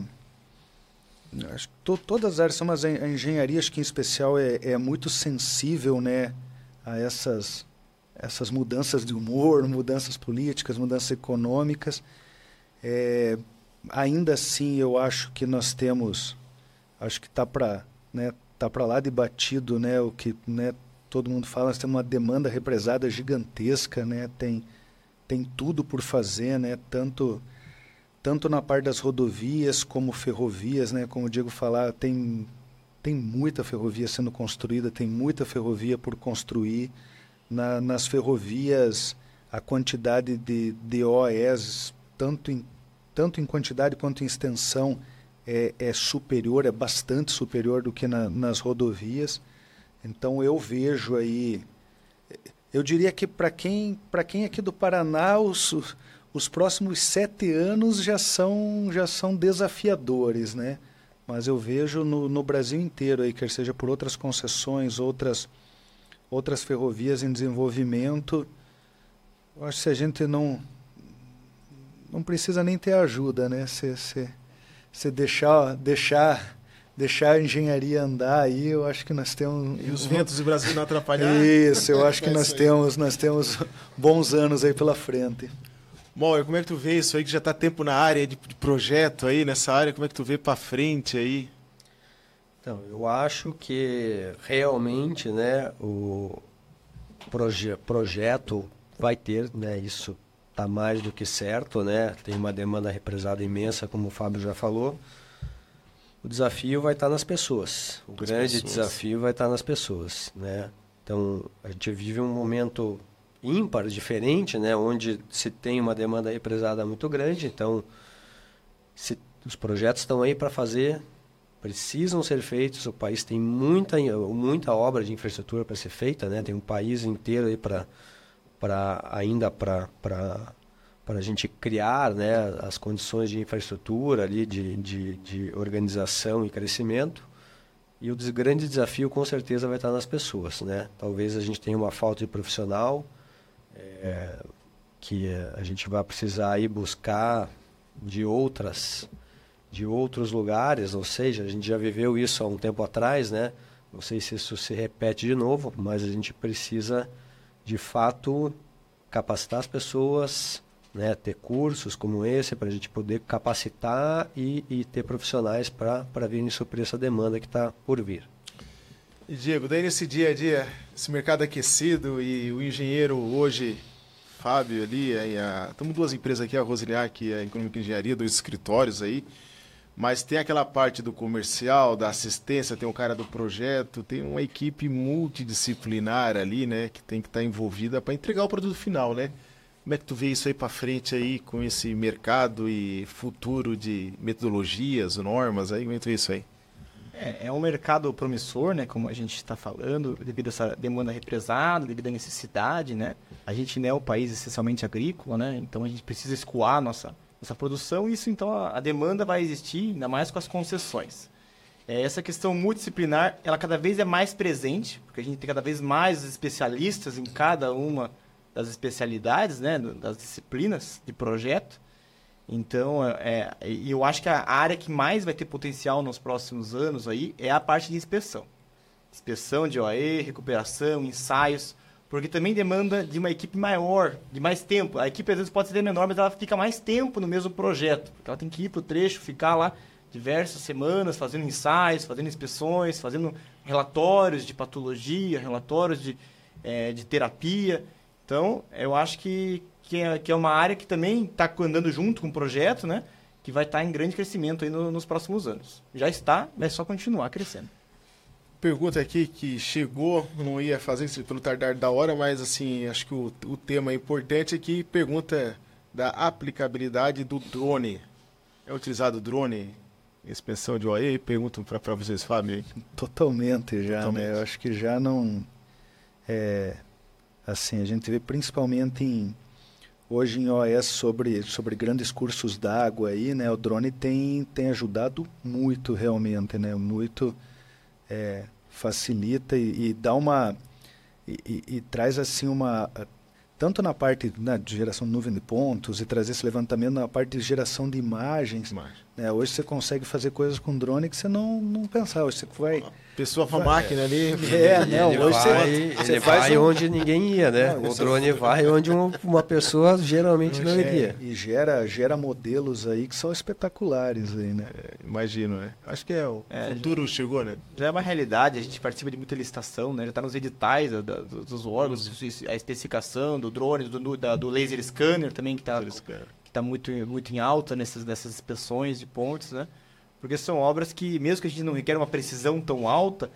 S4: acho que to, todas as áreas são, mas a engenharia acho que em especial é, é muito sensível, né? A essas essas mudanças de humor, mudanças políticas, mudanças econômicas. É, ainda assim, eu acho que nós temos, acho que está para né, tá lá de batido, né, o que né, todo mundo fala, nós temos uma demanda represada gigantesca, né, tem, tem tudo por fazer, né, tanto, tanto na parte das rodovias como ferrovias, né, como o Diego falar, tem, tem muita ferrovia sendo construída, tem muita ferrovia por construir, na, nas ferrovias a quantidade de, de OEs, tanto em, tanto em quantidade quanto em extensão, é, é superior, é bastante superior do que na, nas rodovias. Então eu vejo aí, eu diria que para quem, quem aqui do Paraná, os, os próximos sete anos já são, já são desafiadores, né? Mas eu vejo no, no Brasil inteiro, aí, quer seja por outras concessões, outras outras ferrovias em desenvolvimento. Eu acho que se a gente não não precisa nem ter ajuda, né? Se, se, se deixar deixar deixar a engenharia andar aí, eu acho que nós temos
S1: e os ventos do Brasil não atrapalhar.
S4: Isso, eu acho que nós temos nós temos bons anos aí pela frente.
S1: Bom, como é que tu vê isso aí que já está tempo na área de, de projeto aí nessa área? Como é que tu vê para frente aí?
S3: Então, eu acho que realmente, né, o proje projeto vai ter, né, isso está mais do que certo, né? Tem uma demanda represada imensa, como o Fábio já falou. O desafio vai estar tá nas pessoas. O As grande pessoas. desafio vai estar tá nas pessoas, né? Então, a gente vive um momento ímpar, diferente, né? Onde se tem uma demanda represada muito grande. Então, se, os projetos estão aí para fazer precisam ser feitos. O país tem muita, muita obra de infraestrutura para ser feita, né? Tem um país inteiro aí para para ainda para para a gente criar né, as condições de infraestrutura ali, de, de, de organização e crescimento. E o grande desafio, com certeza, vai estar nas pessoas. Né? Talvez a gente tenha uma falta de profissional, é, que a gente vai precisar aí buscar de outras de outros lugares, ou seja, a gente já viveu isso há um tempo atrás, né? Não sei se isso se repete de novo, mas a gente precisa, de fato, capacitar as pessoas, né? ter cursos como esse para a gente poder capacitar e, e ter profissionais para virem suprir essa demanda que está por vir.
S1: E Diego, daí nesse dia a dia, esse mercado aquecido e o engenheiro hoje, Fábio ali, estamos duas empresas aqui, a Rosiliac e a Econômica Engenharia, dois escritórios aí, mas tem aquela parte do comercial, da assistência, tem o cara do projeto, tem uma equipe multidisciplinar ali, né, que tem que estar tá envolvida para entregar o produto final, né? Como é que tu vê isso aí para frente aí com esse mercado e futuro de metodologias, normas aí? Como é que tu vê isso aí?
S2: É, é um mercado promissor, né, como a gente está falando, devido a essa demanda represada, devido à necessidade, né? A gente não é um país essencialmente agrícola, né? Então a gente precisa escoar nossa essa produção, isso então a, a demanda vai existir, ainda mais com as concessões. É, essa questão multidisciplinar, ela cada vez é mais presente, porque a gente tem cada vez mais especialistas em cada uma das especialidades, né, das disciplinas de projeto. Então, é, é eu acho que a área que mais vai ter potencial nos próximos anos aí é a parte de inspeção. Inspeção de OE, recuperação, ensaios, porque também demanda de uma equipe maior, de mais tempo. A equipe às vezes pode ser menor, mas ela fica mais tempo no mesmo projeto. Porque ela tem que ir para o trecho, ficar lá diversas semanas fazendo ensaios, fazendo inspeções, fazendo relatórios de patologia, relatórios de, é, de terapia. Então, eu acho que, que, é, que é uma área que também está andando junto com o projeto, né? Que vai estar tá em grande crescimento aí no, nos próximos anos. Já está, é só continuar crescendo.
S1: Pergunta aqui que chegou, não ia fazer isso pelo tardar da hora, mas assim, acho que o, o tema importante aqui, pergunta da aplicabilidade do drone. É utilizado drone expansão de OE? Pergunto para vocês, Fábio.
S4: Totalmente já, Totalmente. né? Eu acho que já não... É, assim, a gente vê principalmente em hoje em OS sobre, sobre grandes cursos d'água aí, né? O drone tem, tem ajudado muito realmente, né? Muito é, facilita e, e, dá uma e, e, e, traz assim uma tanto na parte né, de geração de nuvem de pontos e trazer esse levantamento na parte de geração de imagens. Imagem. Né, hoje você consegue fazer coisas com drone que você não, não pensava. Hoje você vai.
S1: Pessoa com a máquina ali.
S3: É, não, ele hoje vai, você, você ele vai um... onde ninguém ia, né? Não, o drone vai onde uma pessoa geralmente não iria.
S4: E gera, gera modelos aí que são espetaculares aí, né?
S1: É, imagino, né? Acho que é o é, futuro já, chegou, né?
S2: Já é uma realidade, a gente participa de muita licitação, né? Já está nos editais da, da, dos órgãos, a especificação do drone, do, da, do laser scanner também, que está está muito, muito em alta nessas, nessas inspeções de pontes, né? Porque são obras que, mesmo que a gente não requer uma precisão tão alta,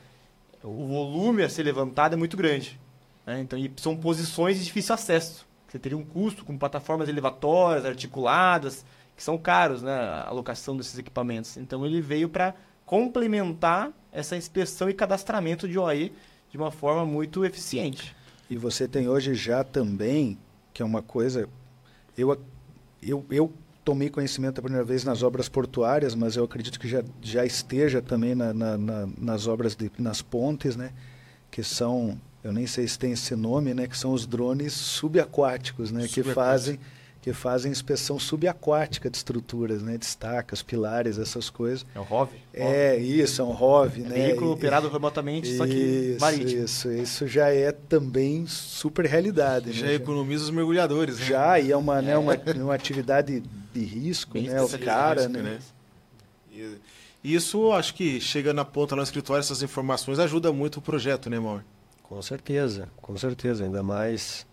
S2: o volume a ser levantado é muito grande. Né? Então, são posições de difícil acesso. Você teria um custo com plataformas elevatórias, articuladas, que são caros, né? A alocação desses equipamentos. Então, ele veio para complementar essa inspeção e cadastramento de OI de uma forma muito eficiente.
S4: E você tem hoje já também, que é uma coisa, eu eu, eu tomei conhecimento a primeira vez nas obras portuárias, mas eu acredito que já, já esteja também na, na, na, nas obras, de, nas pontes, né? Que são, eu nem sei se tem esse nome, né? Que são os drones subaquáticos, né? Que fazem que fazem inspeção subaquática de estruturas, né? De estacas, pilares, essas coisas.
S2: É um ROV?
S4: É, isso, é um ROV, é né?
S2: Veículo e, operado remotamente, isso, só que marítimo.
S4: Isso, isso já é também super realidade.
S1: Já
S4: né?
S1: economiza os mergulhadores, né?
S4: Já, e é uma, é. Né, uma, uma atividade de risco, Bem né? O cara, risco, né? né?
S1: E isso, acho que chega na ponta no escritório, essas informações ajuda muito o projeto, né, Mauro?
S3: Com certeza, com certeza, ainda mais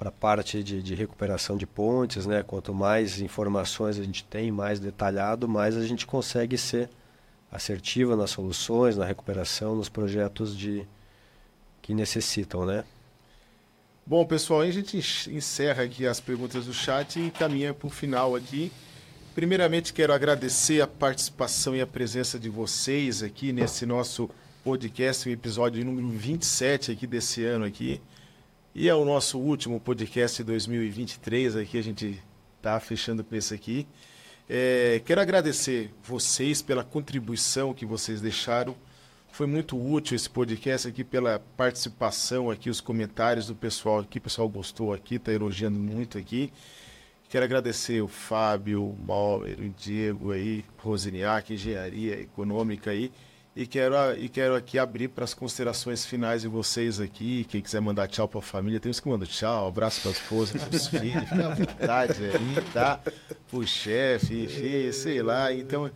S3: para a parte de, de, recuperação de pontes, né? Quanto mais informações a gente tem, mais detalhado, mais a gente consegue ser assertiva nas soluções, na recuperação, nos projetos de que necessitam, né?
S1: Bom, pessoal, a gente encerra aqui as perguntas do chat e caminha para o final aqui. Primeiramente, quero agradecer a participação e a presença de vocês aqui nesse nosso podcast, o episódio número 27 aqui desse ano aqui. E é o nosso último podcast de 2023 aqui, a gente está fechando com esse aqui. É, quero agradecer vocês pela contribuição que vocês deixaram. Foi muito útil esse podcast aqui pela participação aqui, os comentários do pessoal aqui. O pessoal gostou aqui, está elogiando muito aqui. Quero agradecer o Fábio, o Mauer, o Diego aí, Rosiniak, Engenharia Econômica aí. E quero, e quero aqui abrir para as considerações finais de vocês aqui. Quem quiser mandar tchau para a família, tem uns que mandam tchau, abraço para a esposa, para os filhos, fica à vontade aí, tá? Para o chefe, enfim, sei lá. Então,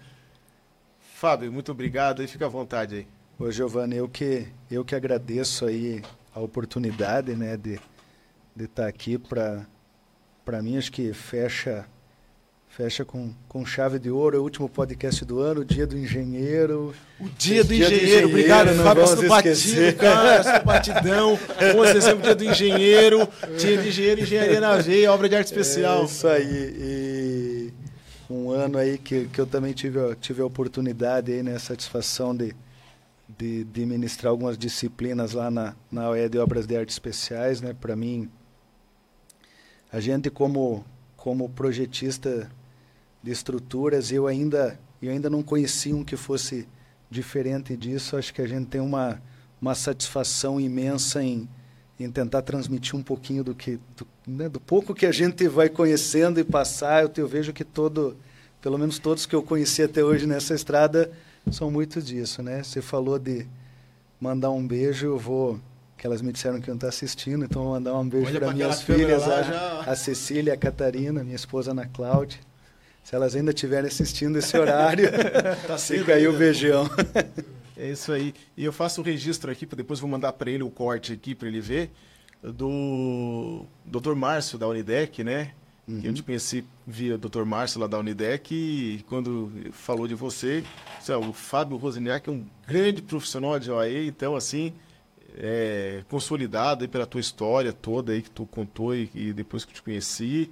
S1: Fábio, muito obrigado e fica à vontade aí.
S4: Ô, Giovanni, eu que, eu que agradeço aí a oportunidade, né, de estar de tá aqui para para mim acho que fecha Fecha com, com chave de ouro, é o último podcast do ano, o Dia do Engenheiro.
S1: O Dia do, dia engenheiro. do engenheiro, obrigado, Fábio, passando batido, cara, essa batidão. 11 de dezembro, Dia do Engenheiro, Dia do Engenheiro, Engenharia na Veia, obra de arte especial.
S4: É isso aí, e um ano aí que, que eu também tive, tive a oportunidade aí, né, satisfação de, de, de ministrar algumas disciplinas lá na, na OE de Obras de Arte Especiais, né, para mim, a gente como, como projetista de estruturas. Eu ainda, eu ainda não conhecia um que fosse diferente disso. Acho que a gente tem uma, uma satisfação imensa em, em tentar transmitir um pouquinho do que do, né, do pouco que a gente vai conhecendo e passar. Eu, eu vejo que todo, pelo menos todos que eu conheci até hoje nessa estrada, são muito disso, né? Você falou de mandar um beijo, eu vou que elas me disseram que não está assistindo, então vou mandar um beijo para minhas filhas, a, já... a Cecília, a Catarina, minha esposa Ana Cláudia. Se elas ainda estiverem assistindo esse horário, tá fica aí o beijão.
S1: É isso aí. E eu faço o registro aqui, depois vou mandar para ele o corte aqui para ele ver. do Dr. Márcio da Unidec, né? Uhum. Eu te conheci via Dr. Márcio lá da Unidec e quando falou de você, o Fábio Rosiniak é um grande profissional de OAE, então assim, é, consolidado pela tua história toda aí que tu contou e, e depois que eu te conheci,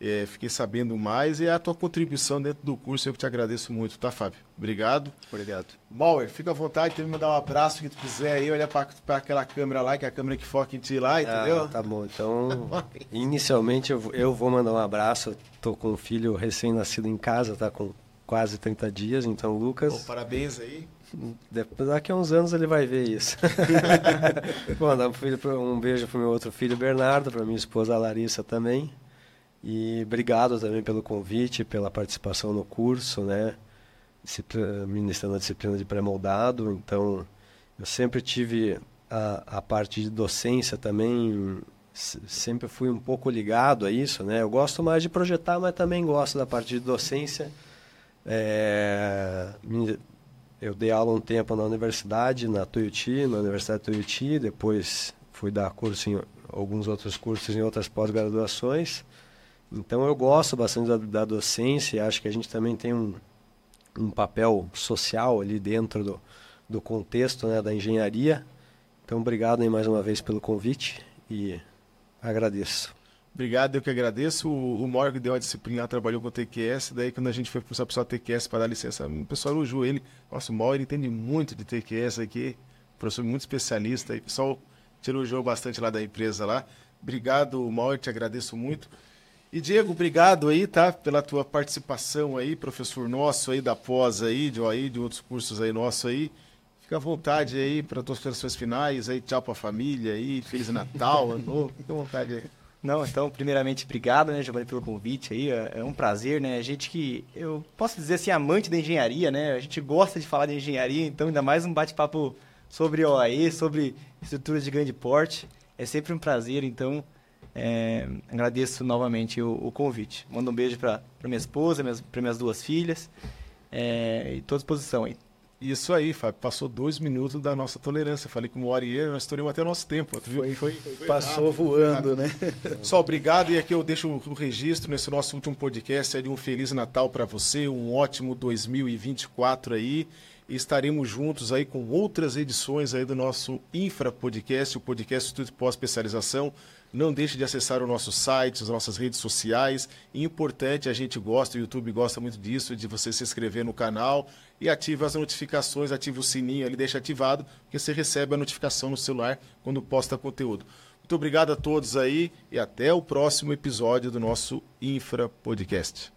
S1: é, fiquei sabendo mais e a tua contribuição dentro do curso eu te agradeço muito, tá, Fábio? Obrigado.
S2: Obrigado.
S1: Bauer, fica à vontade, me mandar um abraço que tu quiser aí, olha para aquela câmera lá, que é a câmera que foca em ti lá, entendeu?
S3: Ah, tá bom, então, inicialmente eu, eu vou mandar um abraço, tô com um filho recém-nascido em casa, tá com quase 30 dias, então, Lucas... Bom,
S1: parabéns aí.
S3: Daqui a uns anos ele vai ver isso. Bom, um beijo pro meu outro filho Bernardo, para minha esposa Larissa também. E obrigado também pelo convite, pela participação no curso, né? Ministrando a disciplina de pré-moldado. Então, eu sempre tive a, a parte de docência também, sempre fui um pouco ligado a isso, né? Eu gosto mais de projetar, mas também gosto da parte de docência. É, eu dei aula um tempo na universidade, na Tuiuti, na Universidade Tuiuti, depois fui dar curso em alguns outros cursos em outras pós-graduações. Então eu gosto bastante da, da docência, acho que a gente também tem um, um papel social ali dentro do, do contexto né, da engenharia. Então obrigado aí mais uma vez pelo convite e agradeço.
S1: Obrigado, eu que agradeço. O, o Morgan deu a disciplina, trabalhou com o TQS, daí quando a gente foi para o pessoal TQS para dar licença, o pessoal elogiou ele. Nossa, o Morgan entende muito de TQS aqui, professor muito especialista, e o pessoal te elogiou bastante lá da empresa lá. Obrigado, Mauro, te agradeço muito. E Diego, obrigado aí, tá, pela tua participação aí, professor nosso aí da pós aí, de OAI, de outros cursos aí nosso aí. Fica à vontade aí para tuas expressões finais aí, tchau para a família aí, Feliz Natal, ano novo, fica à vontade aí.
S2: Não, então, primeiramente, obrigado, né, Giovanni, pelo convite aí. É, é um prazer, né? A gente que, eu posso dizer assim, amante da engenharia, né? A gente gosta de falar de engenharia, então ainda mais um bate-papo sobre OAE, sobre estruturas de grande porte. É sempre um prazer, então é, agradeço novamente o, o, convite. Mando um beijo para minha esposa, para minhas duas filhas. É, e estou à disposição aí.
S1: Isso aí, Fábio. Passou dois minutos da nossa tolerância. Falei que uma hora e nós estouramos até o nosso tempo.
S4: Foi, foi, foi, passou rápido, voando, né?
S1: Só obrigado. E aqui eu deixo o registro nesse nosso último podcast é de um Feliz Natal para você, um ótimo 2024 aí. E estaremos juntos aí com outras edições aí do nosso Infra Podcast, o podcast Instituto Pós-Especialização. Não deixe de acessar o nosso site, as nossas redes sociais. importante, a gente gosta, o YouTube gosta muito disso, de você se inscrever no canal e ative as notificações, ative o sininho ali, deixa ativado, porque você recebe a notificação no celular quando posta conteúdo. Muito obrigado a todos aí e até o próximo episódio do nosso Infra Podcast.